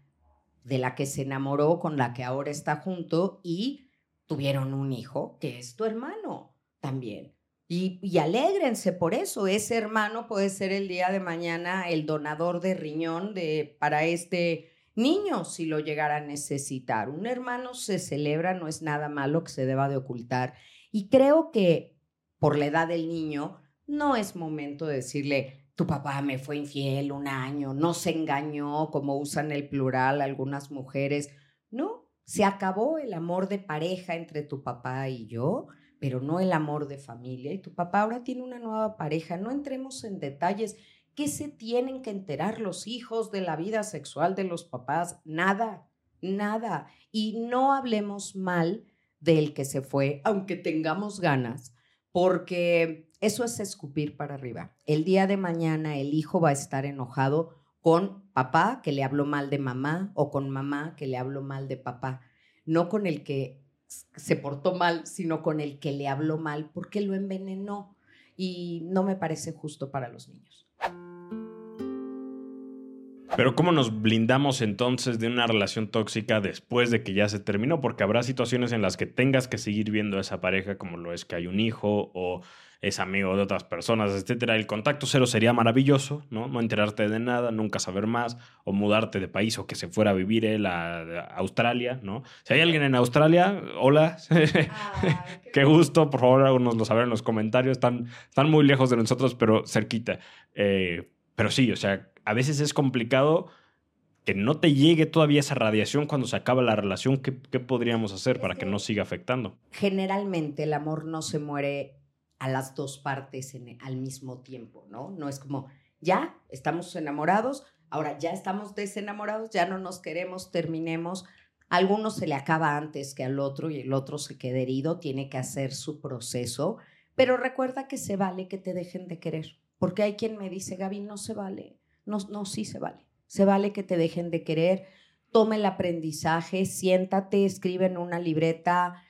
de la que se enamoró, con la que ahora está junto y tuvieron un hijo que es tu hermano también. Y, y alégrense por eso. Ese hermano puede ser el día de mañana el donador de riñón de, para este niño si lo llegara a necesitar. Un hermano se celebra, no es nada malo que se deba de ocultar. Y creo que por la edad del niño no es momento de decirle, tu papá me fue infiel un año, no se engañó, como usan el plural algunas mujeres. No, se acabó el amor de pareja entre tu papá y yo, pero no el amor de familia. Y tu papá ahora tiene una nueva pareja. No entremos en detalles. ¿Qué se tienen que enterar los hijos de la vida sexual de los papás? Nada, nada. Y no hablemos mal del que se fue, aunque tengamos ganas, porque eso es escupir para arriba. El día de mañana el hijo va a estar enojado con papá que le habló mal de mamá o con mamá que le habló mal de papá, no con el que se portó mal, sino con el que le habló mal porque lo envenenó. Y no me parece justo para los niños. Pero ¿cómo nos blindamos entonces de una relación tóxica después de que ya se terminó? Porque habrá situaciones en las que tengas que seguir viendo a esa pareja, como lo es que hay un hijo o es amigo de otras personas, etcétera. El contacto cero sería maravilloso, ¿no? No enterarte de nada, nunca saber más, o mudarte de país o que se fuera a vivir él a, Australia, ¿no? Si hay alguien en Australia, hola, (laughs) qué, gusto, por favor, nos lo saber en los comentarios. Están, están muy lejos de nosotros, pero cerquita. Eh, pero sí, o sea, a veces es complicado que no te llegue todavía esa radiación cuando se acaba la relación. ¿Qué, qué podríamos hacer para que no siga afectando? Generalmente el amor no se muere a las dos partes en, al mismo tiempo, ¿no? No es como, ya estamos enamorados, ahora ya estamos desenamorados, ya no nos queremos, terminemos. Alguno se le acaba antes que al otro y el otro se queda herido, tiene que hacer su proceso, pero recuerda que se vale que te dejen de querer, porque hay quien me dice, Gaby, no se vale, no, no, sí se vale, se vale que te dejen de querer, tome el aprendizaje, siéntate, escribe en una libreta,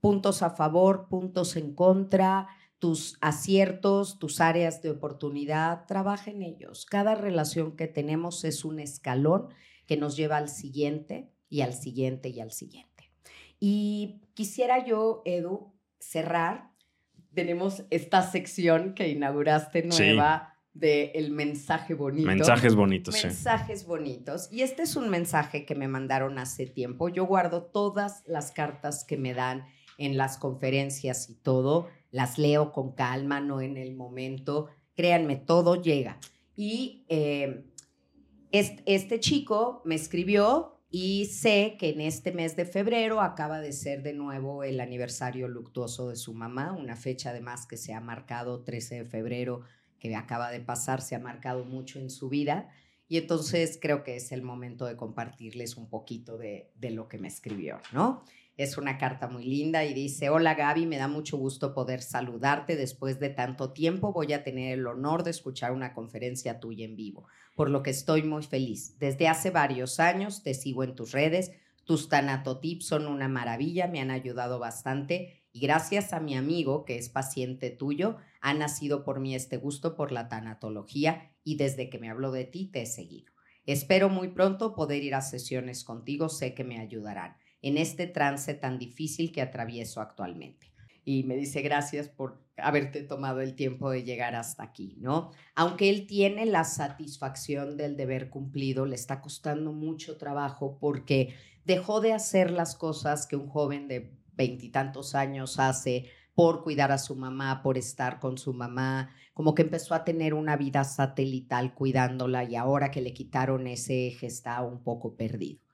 puntos a favor, puntos en contra, tus aciertos, tus áreas de oportunidad, trabaja en ellos. Cada relación que tenemos es un escalón que nos lleva al siguiente y al siguiente y al siguiente. Y quisiera yo, Edu, cerrar. Tenemos esta sección que inauguraste nueva. de el mensaje bonito. Mensajes bonitos, Mensajes bonitos. Y este es un mensaje que me mandaron hace tiempo. Yo guardo todas las cartas que me dan en las conferencias y todo, las leo con calma, no en el momento. Créanme, todo llega. Y eh, este, chico me escribió y sé que en este mes de febrero acaba de ser de nuevo el aniversario luctuoso de su mamá, una fecha además que se ha marcado 13 de febrero, que acaba de pasar, se ha marcado mucho en su vida. Y entonces creo que es el momento de compartirles un poquito de, de lo que me escribió, ¿no? Es una carta muy linda y dice, hola Gaby, me da mucho gusto poder saludarte después de tanto tiempo. Voy a tener el honor de escuchar una conferencia tuya en vivo, por lo que estoy muy feliz. Desde hace varios años te sigo en tus redes. Tus tanatotips son una maravilla, me han ayudado bastante y gracias a mi amigo, que es paciente tuyo, ha nacido por mí este gusto por la tanatología y desde que me habló de ti te he seguido. Espero muy pronto poder ir a sesiones contigo, sé que me ayudarán en este trance tan difícil que atravieso actualmente. Y me dice gracias por haberte tomado el tiempo de llegar hasta aquí, ¿no? Aunque él tiene la satisfacción del deber cumplido, le está costando mucho trabajo porque dejó de hacer las cosas que un joven de veintitantos años hace por cuidar a su mamá, por estar con su mamá, como que empezó a tener una vida satelital cuidándola y ahora que le quitaron ese eje está un poco perdido.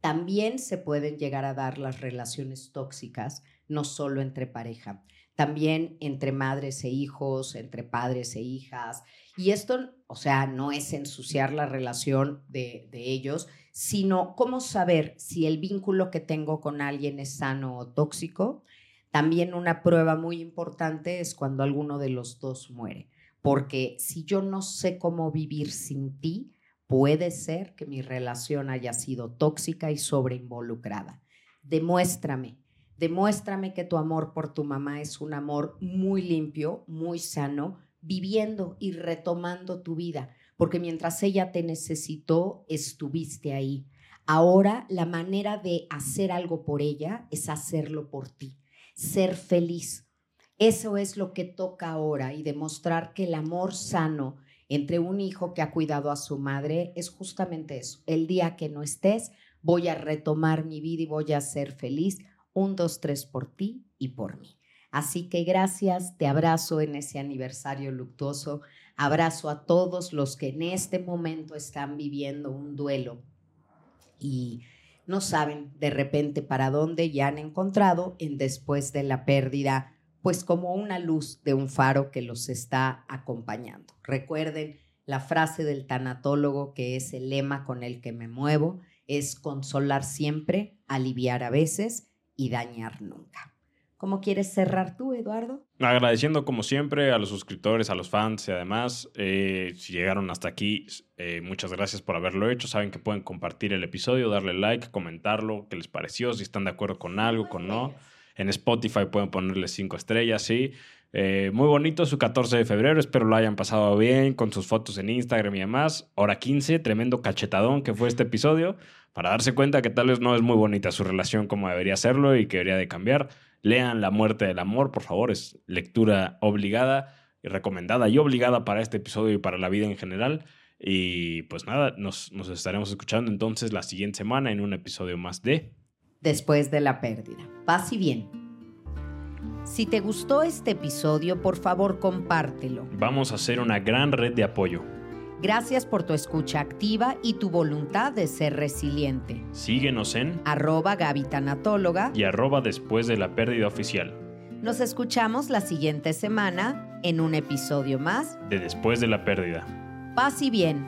También se pueden llegar a dar las relaciones tóxicas, no solo entre pareja, también entre madres e hijos, entre padres e hijas. Y esto, o sea, no es ensuciar la relación de, de ellos, sino cómo saber si el vínculo que tengo con alguien es sano o tóxico. También una prueba muy importante es cuando alguno de los dos muere, porque si yo no sé cómo vivir sin ti, Puede ser que mi relación haya sido tóxica y sobreinvolucrada. Demuéstrame, demuéstrame que tu amor por tu mamá es un amor muy limpio, muy sano, viviendo y retomando tu vida, porque mientras ella te necesitó, estuviste ahí. Ahora la manera de hacer algo por ella es hacerlo por ti, ser feliz. Eso es lo que toca ahora y demostrar que el amor sano entre un hijo que ha cuidado a su madre es justamente eso. El día que no estés, voy a retomar mi vida y voy a ser feliz. Un, dos, tres por ti y por mí. Así que gracias, te abrazo en ese aniversario luctuoso, abrazo a todos los que en este momento están viviendo un duelo y no saben de repente para dónde ya han encontrado en después de la pérdida pues como una luz de un faro que los está acompañando. Recuerden la frase del tanatólogo que es el lema con el que me muevo, es consolar siempre, aliviar a veces y dañar nunca. ¿Cómo quieres cerrar tú, Eduardo? Agradeciendo como siempre a los suscriptores, a los fans y además, eh, si llegaron hasta aquí, eh, muchas gracias por haberlo hecho. Saben que pueden compartir el episodio, darle like, comentarlo, qué les pareció, si están de acuerdo con algo, con no. En Spotify pueden ponerle cinco estrellas, sí. Eh, muy bonito su 14 de febrero, espero lo hayan pasado bien con sus fotos en Instagram y demás. Hora 15, tremendo cachetadón que fue este episodio, para darse cuenta que tal vez no es muy bonita su relación como debería serlo y que debería de cambiar. Lean La muerte del amor, por favor, es lectura obligada y recomendada y obligada para este episodio y para la vida en general. Y pues nada, nos, nos estaremos escuchando entonces la siguiente semana en un episodio más de Después de la pérdida. Paz y bien. Si te gustó este episodio, por favor compártelo. Vamos a hacer una gran red de apoyo. Gracias por tu escucha activa y tu voluntad de ser resiliente. Síguenos en Arroba Gaby Tanatóloga. y arroba después de la pérdida oficial Nos escuchamos la siguiente semana en un episodio más. de después de la pérdida. Paz y bien.